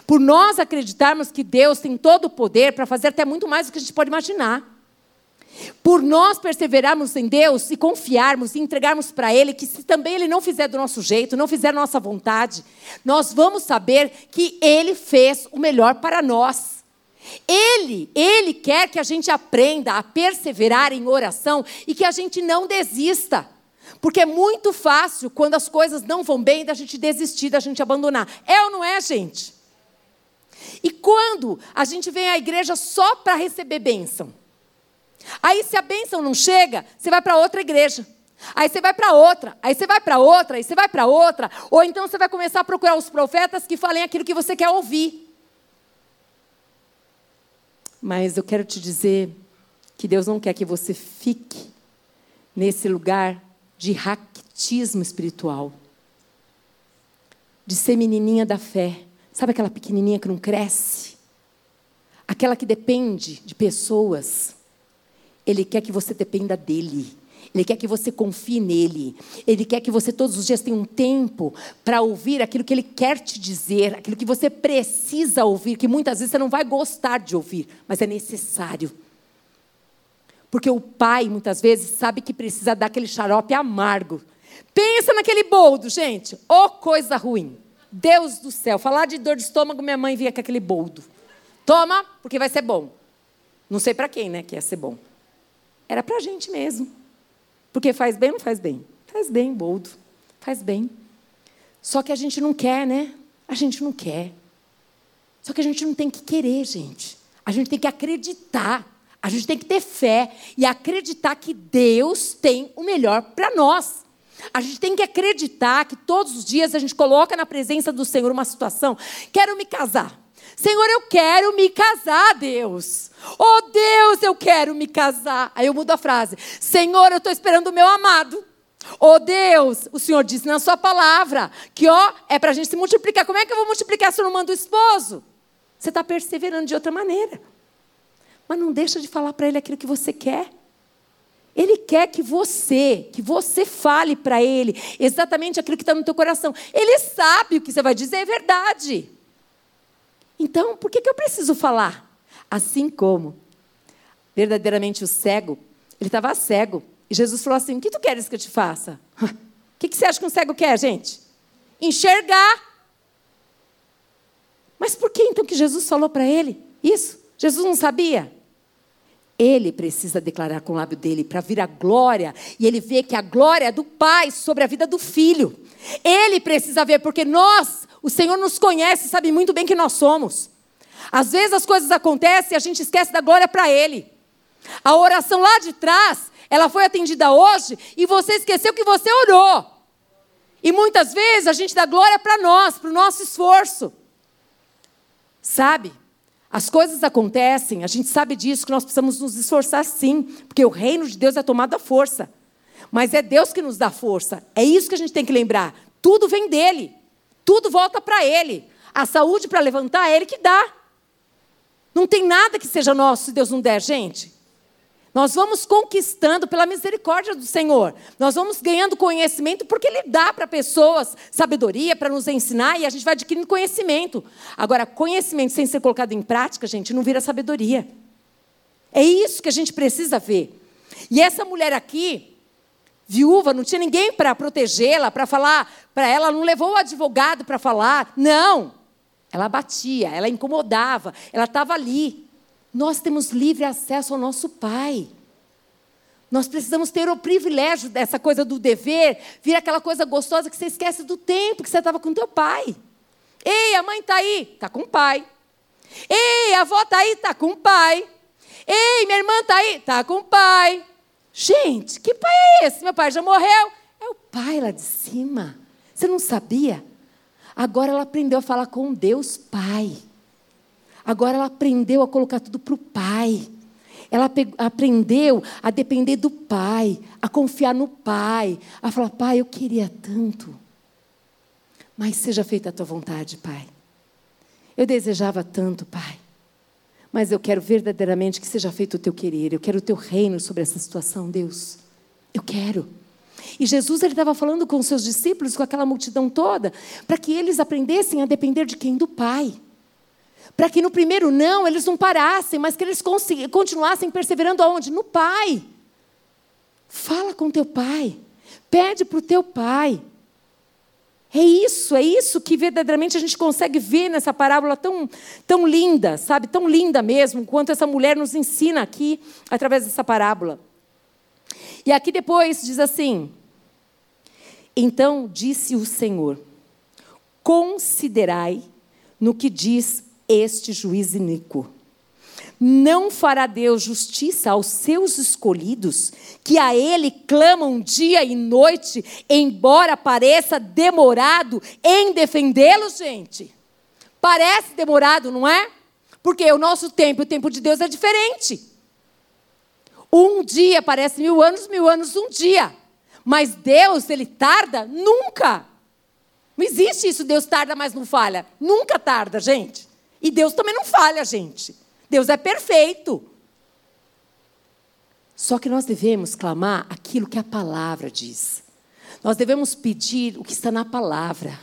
Por nós acreditarmos que Deus tem todo o poder para fazer até muito mais do que a gente pode imaginar. Por nós perseverarmos em Deus e confiarmos e entregarmos para Ele que, se também Ele não fizer do nosso jeito, não fizer nossa vontade, nós vamos saber que Ele fez o melhor para nós. Ele, ele quer que a gente aprenda a perseverar em oração e que a gente não desista. Porque é muito fácil, quando as coisas não vão bem, da gente desistir, da gente abandonar. É ou não é, gente? E quando a gente vem à igreja só para receber bênção? Aí, se a bênção não chega, você vai para outra igreja. Aí você vai para outra, aí você vai para outra, aí você vai para outra, ou então você vai começar a procurar os profetas que falem aquilo que você quer ouvir. Mas eu quero te dizer que Deus não quer que você fique nesse lugar de raquitismo espiritual, de ser menininha da fé. Sabe aquela pequenininha que não cresce? Aquela que depende de pessoas. Ele quer que você dependa dele. Ele quer que você confie nele. Ele quer que você todos os dias tenha um tempo para ouvir aquilo que ele quer te dizer, aquilo que você precisa ouvir, que muitas vezes você não vai gostar de ouvir, mas é necessário. Porque o pai, muitas vezes, sabe que precisa dar aquele xarope amargo. Pensa naquele boldo, gente. Ô oh, coisa ruim. Deus do céu. Falar de dor de estômago, minha mãe vinha com aquele boldo. Toma, porque vai ser bom. Não sei para quem, né, que ia ser bom. Era para a gente mesmo. Porque faz bem ou não faz bem? Faz bem, boldo. Faz bem. Só que a gente não quer, né? A gente não quer. Só que a gente não tem que querer, gente. A gente tem que acreditar. A gente tem que ter fé e acreditar que Deus tem o melhor para nós. A gente tem que acreditar que todos os dias a gente coloca na presença do Senhor uma situação. Quero me casar. Senhor, eu quero me casar, Deus. Oh, Deus, eu quero me casar. Aí eu mudo a frase. Senhor, eu estou esperando o meu amado. Oh Deus, o Senhor disse na sua palavra que ó, é para a gente se multiplicar. Como é que eu vou multiplicar se eu não mando o esposo? Você está perseverando de outra maneira. Mas não deixa de falar para ele aquilo que você quer. Ele quer que você, que você fale para ele exatamente aquilo que está no teu coração. Ele sabe o que você vai dizer, é verdade. Então, por que, que eu preciso falar? Assim como, verdadeiramente, o cego, ele estava cego. E Jesus falou assim: O que tu queres que eu te faça? O que, que você acha que um cego quer, gente? Enxergar. Mas por que então que Jesus falou para ele isso? Jesus não sabia? Ele precisa declarar com o lábio dele para vir a glória e ele vê que a glória é do Pai sobre a vida do filho. Ele precisa ver, porque nós, o Senhor nos conhece, sabe muito bem que nós somos. Às vezes as coisas acontecem e a gente esquece da glória para Ele. A oração lá de trás, ela foi atendida hoje e você esqueceu que você orou. E muitas vezes a gente dá glória para nós, para o nosso esforço. Sabe? As coisas acontecem, a gente sabe disso, que nós precisamos nos esforçar sim, porque o reino de Deus é tomado à força. Mas é Deus que nos dá força. É isso que a gente tem que lembrar. Tudo vem dele. Tudo volta para ele. A saúde para levantar é ele que dá. Não tem nada que seja nosso se Deus não der, gente. Nós vamos conquistando pela misericórdia do Senhor. Nós vamos ganhando conhecimento porque Ele dá para pessoas sabedoria para nos ensinar e a gente vai adquirindo conhecimento. Agora, conhecimento sem ser colocado em prática, gente, não vira sabedoria. É isso que a gente precisa ver. E essa mulher aqui, viúva, não tinha ninguém para protegê-la, para falar para ela, não levou o advogado para falar. Não. Ela batia, ela incomodava, ela estava ali. Nós temos livre acesso ao nosso Pai. Nós precisamos ter o privilégio dessa coisa do dever, vir aquela coisa gostosa que você esquece do tempo que você estava com teu pai. Ei, a mãe está aí? Está com o pai. Ei, a avó está aí? Está com o pai. Ei, minha irmã está aí? Está com o pai. Gente, que pai é esse? Meu pai já morreu. É o pai lá de cima. Você não sabia? Agora ela aprendeu a falar com Deus Pai. Agora ela aprendeu a colocar tudo para o Pai. Ela aprendeu a depender do Pai, a confiar no Pai, a falar: Pai, eu queria tanto, mas seja feita a tua vontade, Pai. Eu desejava tanto, Pai, mas eu quero verdadeiramente que seja feito o teu querer. Eu quero o teu reino sobre essa situação, Deus. Eu quero. E Jesus ele estava falando com os seus discípulos, com aquela multidão toda, para que eles aprendessem a depender de quem? Do Pai para que no primeiro não eles não parassem, mas que eles continuassem perseverando aonde? No Pai. Fala com teu Pai. Pede para o teu Pai. É isso, é isso que verdadeiramente a gente consegue ver nessa parábola tão, tão linda, sabe? Tão linda mesmo, quanto essa mulher nos ensina aqui através dessa parábola. E aqui depois diz assim: Então disse o Senhor: Considerai no que diz este juiz iníquo. Não fará Deus justiça aos seus escolhidos, que a Ele clamam dia e noite, embora pareça demorado em defendê-los, gente? Parece demorado, não é? Porque o nosso tempo e o tempo de Deus é diferente. Um dia parece mil anos, mil anos um dia. Mas Deus, ele tarda? Nunca. Não existe isso, Deus tarda, mas não falha. Nunca tarda, gente. E Deus também não falha, gente. Deus é perfeito. Só que nós devemos clamar aquilo que a palavra diz. Nós devemos pedir o que está na palavra.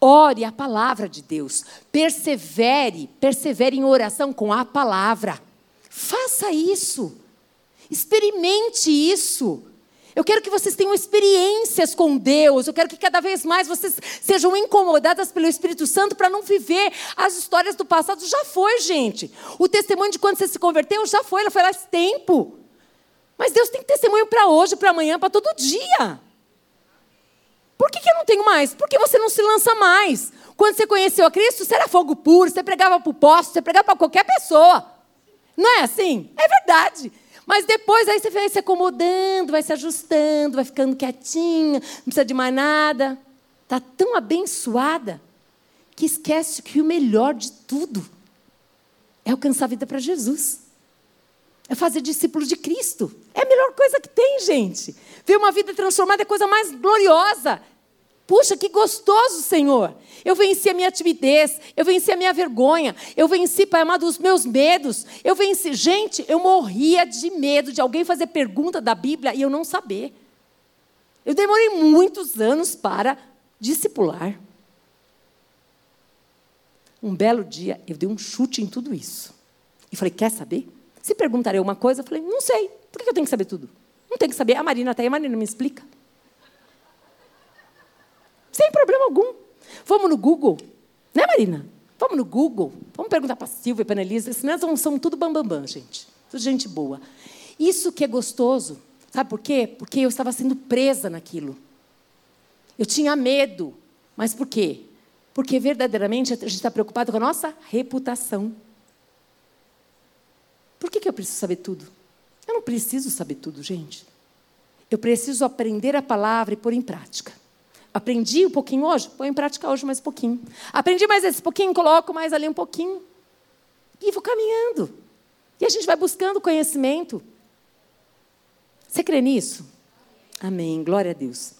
Ore a palavra de Deus. Persevere, persevere em oração com a palavra. Faça isso. Experimente isso. Eu quero que vocês tenham experiências com Deus. Eu quero que cada vez mais vocês sejam incomodadas pelo Espírito Santo para não viver as histórias do passado. Já foi, gente. O testemunho de quando você se converteu já foi, ela foi esse tempo. Mas Deus tem testemunho para hoje, para amanhã, para todo dia. Por que, que eu não tenho mais? Porque você não se lança mais. Quando você conheceu a Cristo, você era fogo puro, você pregava para o posto, você pregava para qualquer pessoa. Não é assim? É verdade. Mas depois aí você vai se acomodando, vai se ajustando, vai ficando quietinha, não precisa de mais nada. Está tão abençoada que esquece que o melhor de tudo é alcançar a vida para Jesus. É fazer discípulo de Cristo. É a melhor coisa que tem, gente. Ver uma vida transformada é a coisa mais gloriosa. Puxa, que gostoso, Senhor. Eu venci a minha timidez, eu venci a minha vergonha, eu venci, Pai amado, os meus medos. Eu venci. Gente, eu morria de medo de alguém fazer pergunta da Bíblia e eu não saber. Eu demorei muitos anos para discipular. Um belo dia, eu dei um chute em tudo isso. E falei: quer saber? Se perguntarem alguma coisa, eu falei: não sei. Por que eu tenho que saber tudo? Não tenho que saber. A Marina está aí, a Marina me explica. Sem problema algum. Vamos no Google. Né, Marina? Vamos no Google. Vamos perguntar para a Silvia e para a Elisa. Senão são, são tudo bambambam, bam, bam, gente. Tudo gente boa. Isso que é gostoso. Sabe por quê? Porque eu estava sendo presa naquilo. Eu tinha medo. Mas por quê? Porque verdadeiramente a gente está preocupado com a nossa reputação. Por que, que eu preciso saber tudo? Eu não preciso saber tudo, gente. Eu preciso aprender a palavra e pôr em prática. Aprendi um pouquinho hoje, põe em prática hoje mais um pouquinho. Aprendi mais esse pouquinho, coloco mais ali um pouquinho. E vou caminhando. E a gente vai buscando conhecimento. Você crê nisso? Amém. Glória a Deus.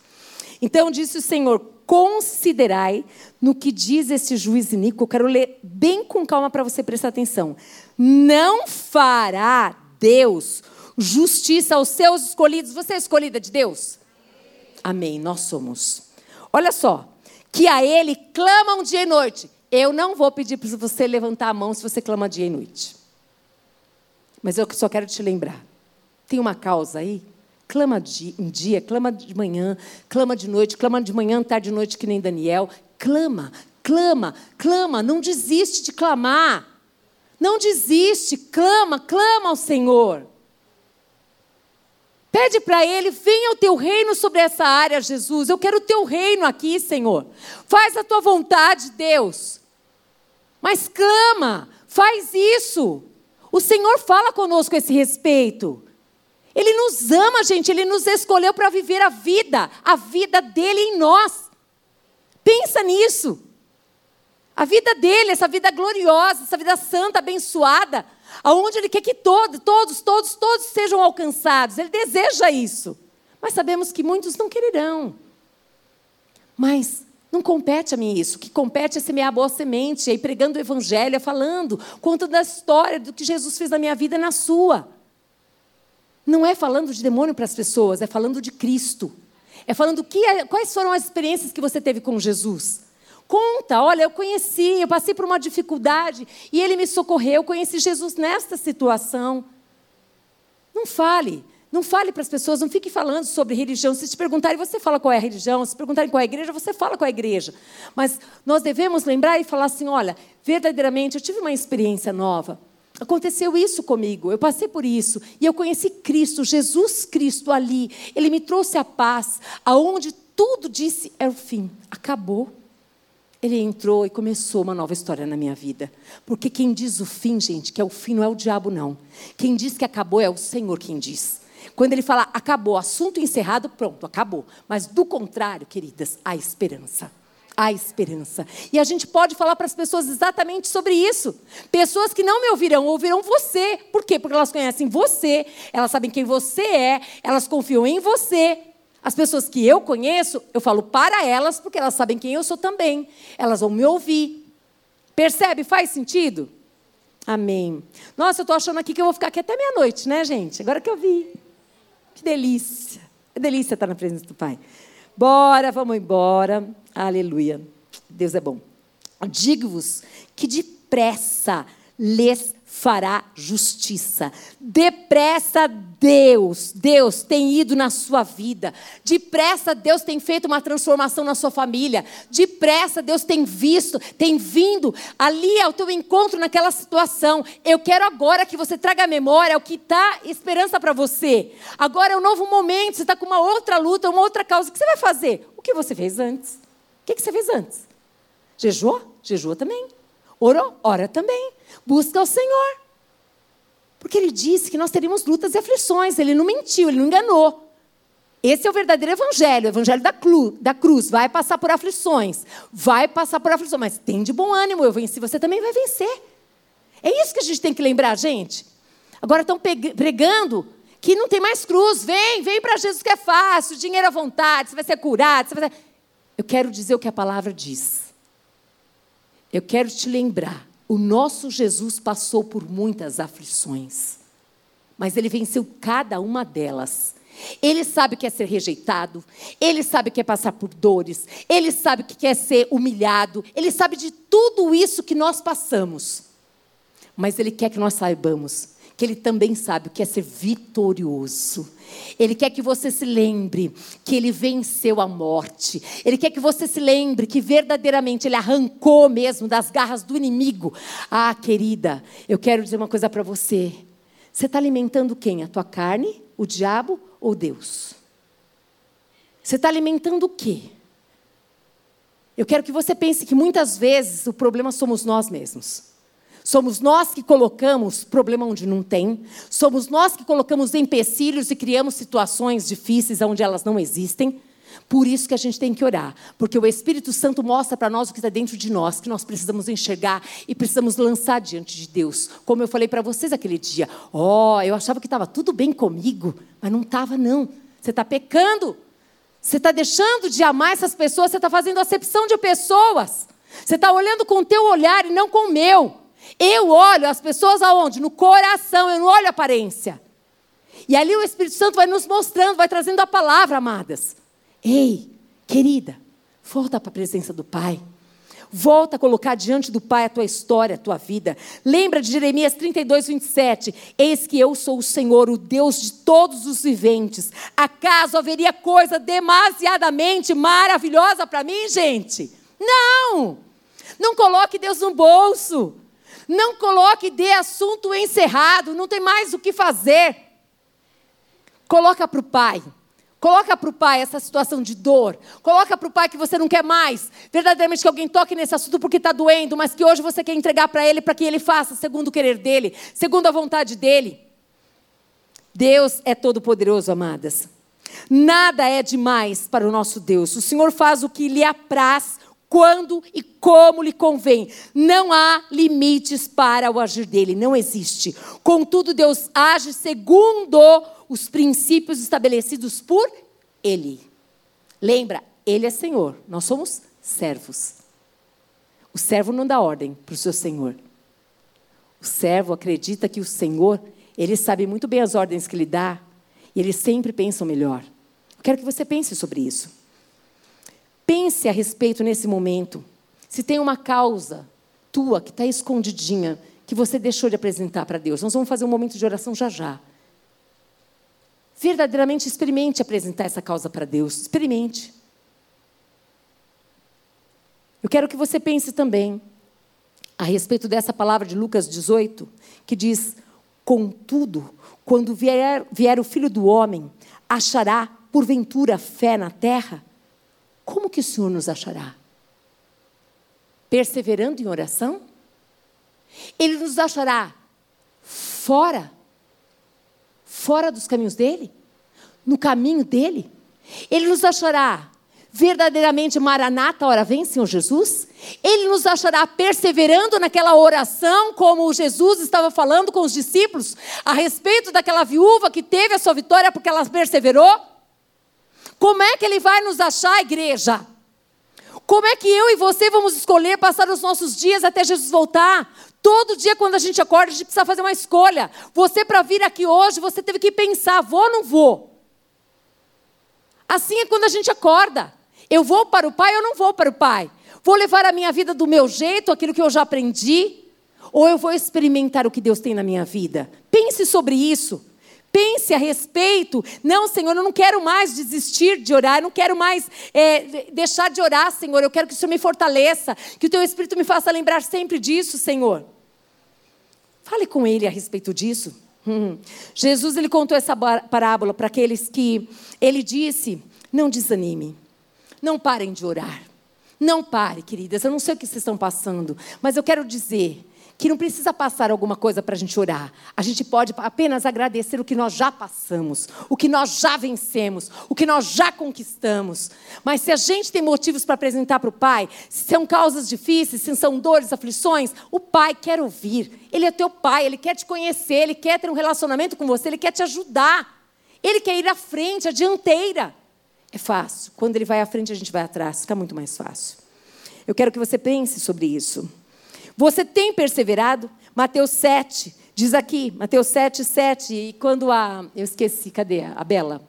Então disse o Senhor: considerai no que diz esse juiz iníquo. Eu quero ler bem com calma para você prestar atenção. Não fará Deus justiça aos seus escolhidos. Você é escolhida de Deus? Amém. Nós somos. Olha só, que a Ele clamam dia e noite. Eu não vou pedir para você levantar a mão se você clama dia e noite. Mas eu só quero te lembrar. Tem uma causa aí? Clama de um dia, clama de manhã, clama de noite, clama de manhã, tarde de noite, que nem Daniel. Clama, clama, clama. Não desiste de clamar. Não desiste, clama, clama ao Senhor. Pede para Ele, venha o teu reino sobre essa área, Jesus. Eu quero o teu reino aqui, Senhor. Faz a tua vontade, Deus. Mas clama, faz isso. O Senhor fala conosco a esse respeito. Ele nos ama, gente, Ele nos escolheu para viver a vida, a vida dele em nós. Pensa nisso. A vida dele, essa vida gloriosa, essa vida santa, abençoada, aonde Ele quer que todos, todos, todos, todos sejam alcançados. Ele deseja isso. Mas sabemos que muitos não quererão. Mas não compete a mim isso. O que compete é semear a boa semente, é pregando o evangelho, é falando, contando a história do que Jesus fez na minha vida e na sua. Não é falando de demônio para as pessoas, é falando de Cristo. É falando que, é, quais foram as experiências que você teve com Jesus. Conta, olha, eu conheci, eu passei por uma dificuldade e ele me socorreu, eu conheci Jesus nesta situação. Não fale, não fale para as pessoas, não fique falando sobre religião. Se te perguntarem, você fala qual é a religião. Se perguntarem qual é a igreja, você fala qual é a igreja. Mas nós devemos lembrar e falar assim: olha, verdadeiramente eu tive uma experiência nova. Aconteceu isso comigo, eu passei por isso e eu conheci Cristo, Jesus Cristo ali. Ele me trouxe a paz, aonde tudo disse é o fim, acabou. Ele entrou e começou uma nova história na minha vida. Porque quem diz o fim, gente, que é o fim, não é o diabo, não. Quem diz que acabou é o Senhor quem diz. Quando ele fala acabou, assunto encerrado, pronto, acabou. Mas do contrário, queridas, há esperança. Há esperança. E a gente pode falar para as pessoas exatamente sobre isso. Pessoas que não me ouvirão, ouvirão você. Por quê? Porque elas conhecem você, elas sabem quem você é, elas confiam em você. As pessoas que eu conheço, eu falo para elas, porque elas sabem quem eu sou também. Elas vão me ouvir. Percebe? Faz sentido? Amém. Nossa, eu estou achando aqui que eu vou ficar aqui até meia-noite, né, gente? Agora que eu vi. Que delícia. É delícia estar na presença do Pai. Bora, vamos embora. Aleluia. Deus é bom. Digo-vos que depressa lhes fará justiça. Depressa Deus, Deus tem ido na sua vida. Depressa Deus tem feito uma transformação na sua família. Depressa Deus tem visto, tem vindo ali ao teu encontro naquela situação. Eu quero agora que você traga a memória o que está esperança para você. Agora é um novo momento, você está com uma outra luta, uma outra causa. O que você vai fazer? O que você fez antes? O que você fez antes? Jejuou? Jejuou também. Orou? Ora também. Busca o Senhor. Porque ele disse que nós teríamos lutas e aflições. Ele não mentiu, ele não enganou. Esse é o verdadeiro evangelho, o evangelho da, da cruz. Vai passar por aflições. Vai passar por aflições. Mas tem de bom ânimo, eu venci, você também vai vencer. É isso que a gente tem que lembrar, gente. Agora estão pregando que não tem mais cruz. Vem, vem para Jesus que é fácil, dinheiro à vontade, você vai ser curado. Você vai ser... Eu quero dizer o que a palavra diz. Eu quero te lembrar: o nosso Jesus passou por muitas aflições, mas ele venceu cada uma delas. Ele sabe o que é ser rejeitado, ele sabe o que é passar por dores, ele sabe o que é ser humilhado, ele sabe de tudo isso que nós passamos. Mas ele quer que nós saibamos que ele também sabe o que é ser vitorioso. Ele quer que você se lembre que ele venceu a morte. Ele quer que você se lembre que verdadeiramente ele arrancou mesmo das garras do inimigo. Ah, querida, eu quero dizer uma coisa para você. Você está alimentando quem? A tua carne, o diabo ou Deus? Você está alimentando o quê? Eu quero que você pense que muitas vezes o problema somos nós mesmos. Somos nós que colocamos problema onde não tem. Somos nós que colocamos empecilhos e criamos situações difíceis onde elas não existem. Por isso que a gente tem que orar, porque o Espírito Santo mostra para nós o que está dentro de nós, que nós precisamos enxergar e precisamos lançar diante de Deus. Como eu falei para vocês aquele dia, ó, oh, eu achava que estava tudo bem comigo, mas não estava não. Você está pecando. Você está deixando de amar essas pessoas, você está fazendo acepção de pessoas. Você está olhando com o teu olhar e não com o meu. Eu olho as pessoas aonde? No coração, eu não olho a aparência. E ali o Espírito Santo vai nos mostrando, vai trazendo a palavra, amadas. Ei, querida, volta para a presença do Pai. Volta a colocar diante do Pai a tua história, a tua vida. Lembra de Jeremias 32, 27. Eis que eu sou o Senhor, o Deus de todos os viventes. Acaso haveria coisa demasiadamente maravilhosa para mim, gente? Não! Não coloque Deus no bolso. Não coloque de assunto encerrado, não tem mais o que fazer. Coloca para o pai. Coloca para o pai essa situação de dor. Coloca para o pai que você não quer mais. Verdadeiramente que alguém toque nesse assunto porque está doendo, mas que hoje você quer entregar para ele para que ele faça segundo o querer dele, segundo a vontade dele. Deus é todo-poderoso, amadas. Nada é demais para o nosso Deus. O Senhor faz o que lhe apraz quando e como lhe convém. Não há limites para o agir dele, não existe. Contudo, Deus age segundo os princípios estabelecidos por ele. Lembra, ele é Senhor, nós somos servos. O servo não dá ordem para o seu Senhor. O servo acredita que o Senhor, ele sabe muito bem as ordens que lhe dá e ele sempre pensa o melhor. Eu quero que você pense sobre isso. Pense a respeito nesse momento. Se tem uma causa tua que está escondidinha, que você deixou de apresentar para Deus. Nós vamos fazer um momento de oração já já. Verdadeiramente experimente apresentar essa causa para Deus. Experimente. Eu quero que você pense também a respeito dessa palavra de Lucas 18, que diz: Contudo, quando vier, vier o filho do homem, achará porventura fé na terra? Como que o Senhor nos achará? perseverando em oração? Ele nos achará fora, fora dos caminhos dele? No caminho dele? Ele nos achará verdadeiramente Maranata, ora vem, Senhor Jesus? Ele nos achará perseverando naquela oração, como Jesus estava falando com os discípulos, a respeito daquela viúva que teve a sua vitória porque ela perseverou? Como é que ele vai nos achar, igreja? Como é que eu e você vamos escolher passar os nossos dias até Jesus voltar? Todo dia, quando a gente acorda, a gente precisa fazer uma escolha. Você, para vir aqui hoje, você teve que pensar: vou ou não vou? Assim é quando a gente acorda. Eu vou para o Pai ou não vou para o Pai? Vou levar a minha vida do meu jeito, aquilo que eu já aprendi? Ou eu vou experimentar o que Deus tem na minha vida? Pense sobre isso. Pense a respeito. Não, Senhor, eu não quero mais desistir de orar, eu não quero mais é, deixar de orar, Senhor. Eu quero que o Senhor me fortaleça, que o Teu Espírito me faça lembrar sempre disso, Senhor. Fale com Ele a respeito disso. Hum. Jesus ele contou essa parábola para aqueles que ele disse: não desanime. Não parem de orar. Não pare, queridas. Eu não sei o que vocês estão passando, mas eu quero dizer que não precisa passar alguma coisa para a gente orar. A gente pode apenas agradecer o que nós já passamos, o que nós já vencemos, o que nós já conquistamos. Mas se a gente tem motivos para apresentar para o Pai, se são causas difíceis, se são dores, aflições, o Pai quer ouvir. Ele é teu Pai, ele quer te conhecer, ele quer ter um relacionamento com você, ele quer te ajudar. Ele quer ir à frente, à dianteira. É fácil. Quando ele vai à frente, a gente vai atrás. Fica muito mais fácil. Eu quero que você pense sobre isso. Você tem perseverado? Mateus 7, diz aqui, Mateus 7, 7. E quando a. Eu esqueci, cadê a Bela?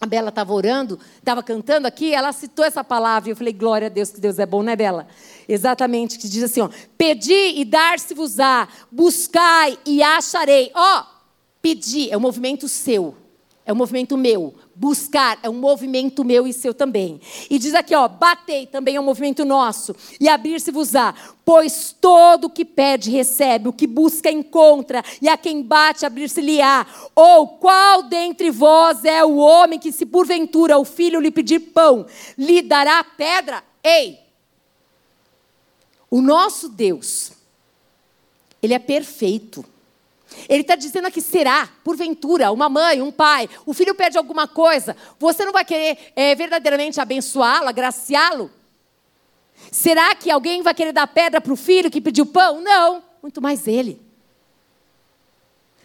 A Bela estava orando, estava cantando aqui, ela citou essa palavra. E eu falei, glória a Deus, que Deus é bom, né, Bela? Exatamente, que diz assim: ó, pedi e dar-se-vos-á, buscai e acharei. Ó, pedir é um movimento seu, é um movimento meu. Buscar é um movimento meu e seu também. E diz aqui, ó, batei também é um movimento nosso. E abrir-se-vos-á. Pois todo o que pede recebe, o que busca encontra, e a quem bate abrir-se-lhe-á. Ou qual dentre vós é o homem que, se porventura o filho lhe pedir pão, lhe dará pedra? Ei! O nosso Deus, ele é perfeito. Ele está dizendo aqui: será, porventura, uma mãe, um pai, o filho pede alguma coisa, você não vai querer é, verdadeiramente abençoá-lo, agraciá-lo? Será que alguém vai querer dar pedra para o filho que pediu pão? Não, muito mais ele.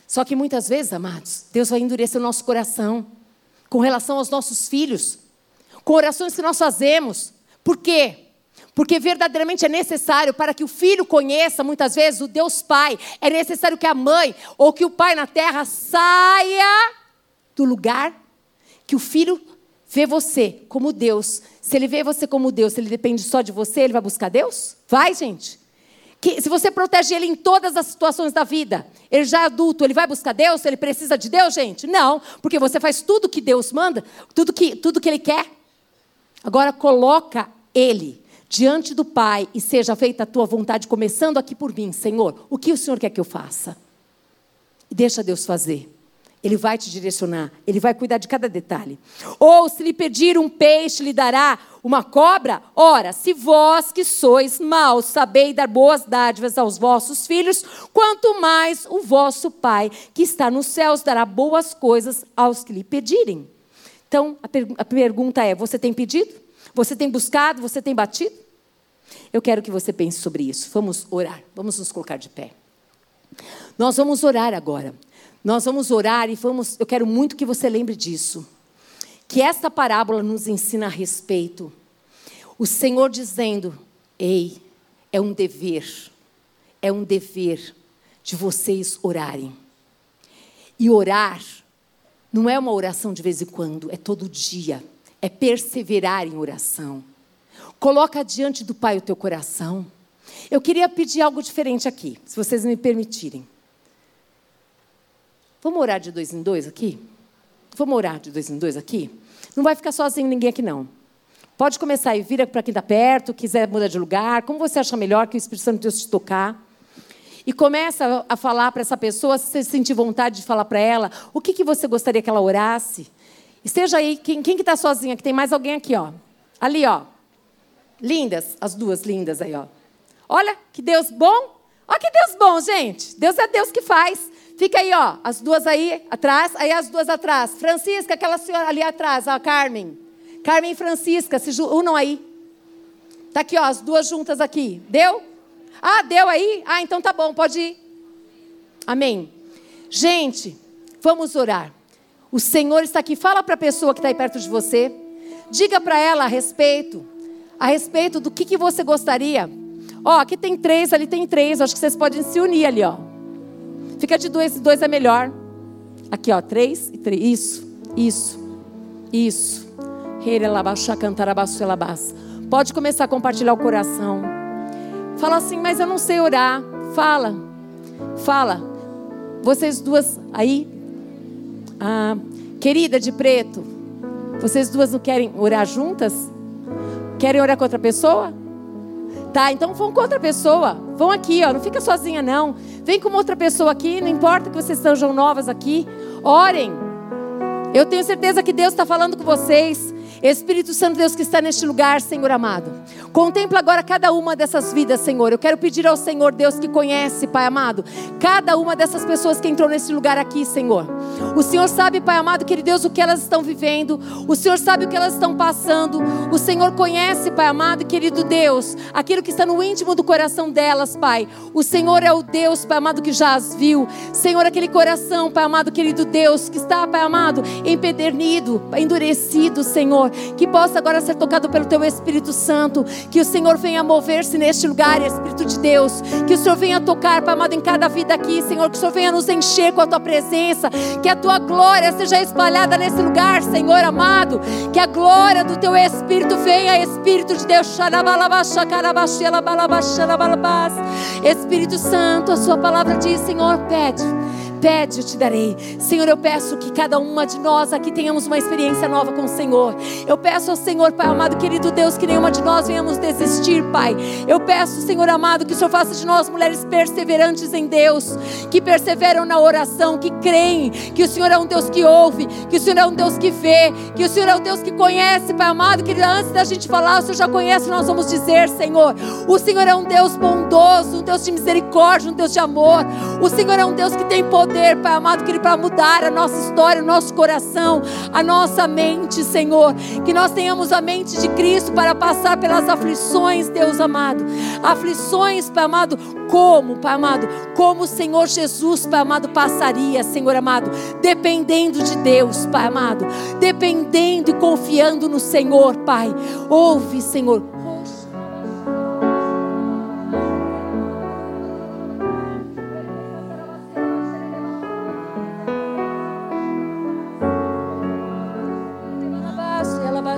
Só que muitas vezes, amados, Deus vai endurecer o nosso coração com relação aos nossos filhos, com orações que nós fazemos. Por quê? Porque verdadeiramente é necessário para que o filho conheça, muitas vezes, o Deus Pai. É necessário que a mãe ou que o pai na terra saia do lugar que o filho vê você como Deus. Se ele vê você como Deus, se ele depende só de você, ele vai buscar Deus? Vai, gente. Que, se você protege ele em todas as situações da vida, ele já é adulto, ele vai buscar Deus? Ele precisa de Deus, gente? Não, porque você faz tudo que Deus manda, tudo que, tudo que ele quer. Agora coloca ele diante do Pai e seja feita a tua vontade, começando aqui por mim, Senhor. O que o Senhor quer que eu faça? Deixa Deus fazer. Ele vai te direcionar, ele vai cuidar de cada detalhe. Ou se lhe pedir um peixe, lhe dará uma cobra? Ora, se vós que sois maus sabeis dar boas dádivas aos vossos filhos, quanto mais o vosso Pai, que está nos céus, dará boas coisas aos que lhe pedirem. Então, a, per a pergunta é: você tem pedido? Você tem buscado? Você tem batido? Eu quero que você pense sobre isso. Vamos orar, vamos nos colocar de pé. Nós vamos orar agora. Nós vamos orar e vamos. Eu quero muito que você lembre disso. Que esta parábola nos ensina a respeito. O Senhor dizendo: Ei, é um dever, é um dever de vocês orarem. E orar não é uma oração de vez em quando, é todo dia. É perseverar em oração. Coloca diante do Pai o teu coração. Eu queria pedir algo diferente aqui, se vocês me permitirem. Vamos orar de dois em dois aqui? Vamos orar de dois em dois aqui? Não vai ficar sozinho ninguém aqui, não. Pode começar e vira para quem está perto, quiser mudar de lugar, como você acha melhor que o Espírito Santo de Deus te tocar. E começa a falar para essa pessoa, se você sentir vontade de falar para ela, o que, que você gostaria que ela orasse. Esteja aí, quem, quem que está sozinha? Que tem mais alguém aqui, ó. Ali, ó. Lindas, as duas lindas aí, ó. Olha que Deus bom. Olha que Deus bom, gente. Deus é Deus que faz. Fica aí, ó, as duas aí atrás, aí as duas atrás. Francisca, aquela senhora ali atrás, a Carmen. Carmen e Francisca, se unam aí. Tá aqui, ó, as duas juntas aqui. Deu? Ah, deu aí? Ah, então tá bom, pode ir. Amém. Gente, vamos orar. O Senhor está aqui. Fala para a pessoa que está aí perto de você. Diga para ela a respeito, a respeito do que, que você gostaria. Ó, aqui tem três, ali tem três. Acho que vocês podem se unir ali, ó. Fica de dois, dois é melhor. Aqui, ó, três e três. Isso, isso, isso. Pode começar a compartilhar o coração. Fala assim, mas eu não sei orar. Fala, fala. Vocês duas aí, ah, querida de preto, vocês duas não querem orar juntas? Querem orar com outra pessoa? Tá, então vão com outra pessoa. Vão aqui, ó. Não fica sozinha, não. Vem com outra pessoa aqui. Não importa que vocês sejam novas aqui. Orem. Eu tenho certeza que Deus está falando com vocês. Espírito Santo Deus que está neste lugar, Senhor amado. Contempla agora cada uma dessas vidas, Senhor. Eu quero pedir ao Senhor Deus que conhece, Pai amado, cada uma dessas pessoas que entrou nesse lugar aqui, Senhor. O Senhor sabe, Pai amado, querido Deus, o que elas estão vivendo. O Senhor sabe o que elas estão passando. O Senhor conhece, Pai amado, querido Deus, aquilo que está no íntimo do coração delas, Pai. O Senhor é o Deus, Pai amado, que já as viu. Senhor, aquele coração, Pai amado, querido Deus, que está, Pai amado, empedernido, endurecido, Senhor que possa agora ser tocado pelo Teu Espírito Santo, que o Senhor venha mover-se neste lugar, Espírito de Deus, que o Senhor venha tocar, Pai amado, em cada vida aqui, Senhor, que o Senhor venha nos encher com a Tua presença, que a Tua glória seja espalhada nesse lugar, Senhor amado, que a glória do Teu Espírito venha, Espírito de Deus, Espírito Santo, a Sua palavra diz, Senhor, pede Pede, eu te darei. Senhor, eu peço que cada uma de nós aqui tenhamos uma experiência nova com o Senhor. Eu peço ao Senhor, Pai amado, querido Deus, que nenhuma de nós venhamos desistir, Pai. Eu peço, Senhor amado, que o Senhor faça de nós mulheres perseverantes em Deus, que perseveram na oração, que creem que o Senhor é um Deus que ouve, que o Senhor é um Deus que vê, que o Senhor é um Deus que conhece, Pai amado, querido. Antes da gente falar, o Senhor já conhece, nós vamos dizer, Senhor, o Senhor é um Deus bondoso, um Deus de misericórdia, um Deus de amor. O Senhor é um Deus que tem poder poder, Pai amado, querido, para mudar a nossa história, o nosso coração, a nossa mente, Senhor. Que nós tenhamos a mente de Cristo para passar pelas aflições, Deus amado. Aflições, Pai amado, como, Pai amado, como o Senhor Jesus, Pai amado, passaria, Senhor amado, dependendo de Deus, Pai amado, dependendo e confiando no Senhor, Pai. Ouve, Senhor,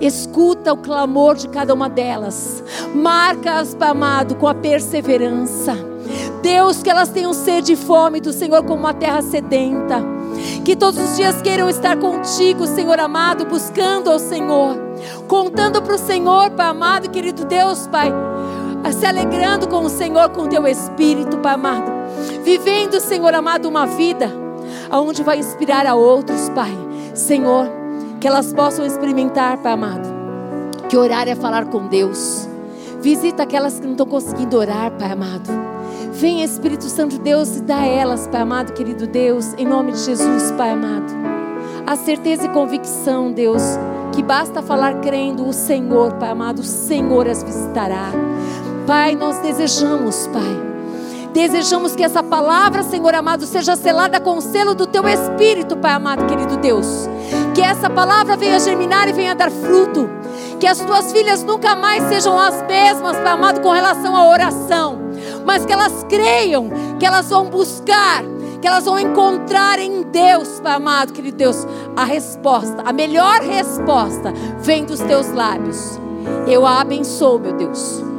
Escuta o clamor de cada uma delas. Marca-as, amado, com a perseverança. Deus, que elas tenham sede e fome do Senhor como uma terra sedenta. Que todos os dias queiram estar contigo, Senhor amado, buscando ao Senhor. Contando para o Senhor, Pai amado, querido Deus, Pai. Se alegrando com o Senhor, com o teu Espírito, Pai amado. Vivendo, Senhor amado, uma vida aonde vai inspirar a outros, Pai. Senhor, que elas possam experimentar, Pai amado, que orar é falar com Deus. Visita aquelas que não estão conseguindo orar, Pai amado. Vem Espírito Santo de Deus e dá a elas, Pai amado, querido Deus, em nome de Jesus, Pai amado. A certeza e convicção, Deus, que basta falar crendo o Senhor, Pai amado, o Senhor as visitará. Pai, nós desejamos, Pai, Desejamos que essa palavra, Senhor amado, seja selada com o selo do teu Espírito, Pai amado, querido Deus. Que essa palavra venha germinar e venha dar fruto. Que as tuas filhas nunca mais sejam as mesmas, Pai amado, com relação à oração. Mas que elas creiam, que elas vão buscar, que elas vão encontrar em Deus, Pai amado, querido Deus, a resposta, a melhor resposta vem dos teus lábios. Eu a abençoo, meu Deus.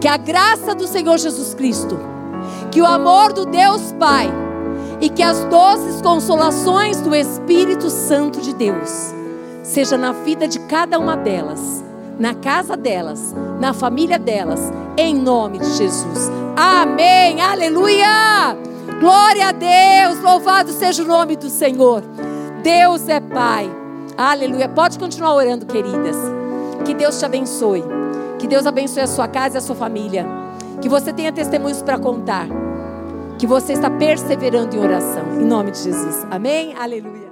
Que a graça do Senhor Jesus Cristo que o amor do Deus Pai e que as doces consolações do Espírito Santo de Deus seja na vida de cada uma delas, na casa delas, na família delas, em nome de Jesus. Amém. Aleluia. Glória a Deus. Louvado seja o nome do Senhor. Deus é Pai. Aleluia. Pode continuar orando, queridas. Que Deus te abençoe. Que Deus abençoe a sua casa e a sua família. Que você tenha testemunhos para contar. Que você está perseverando em oração. Em nome de Jesus. Amém? Aleluia.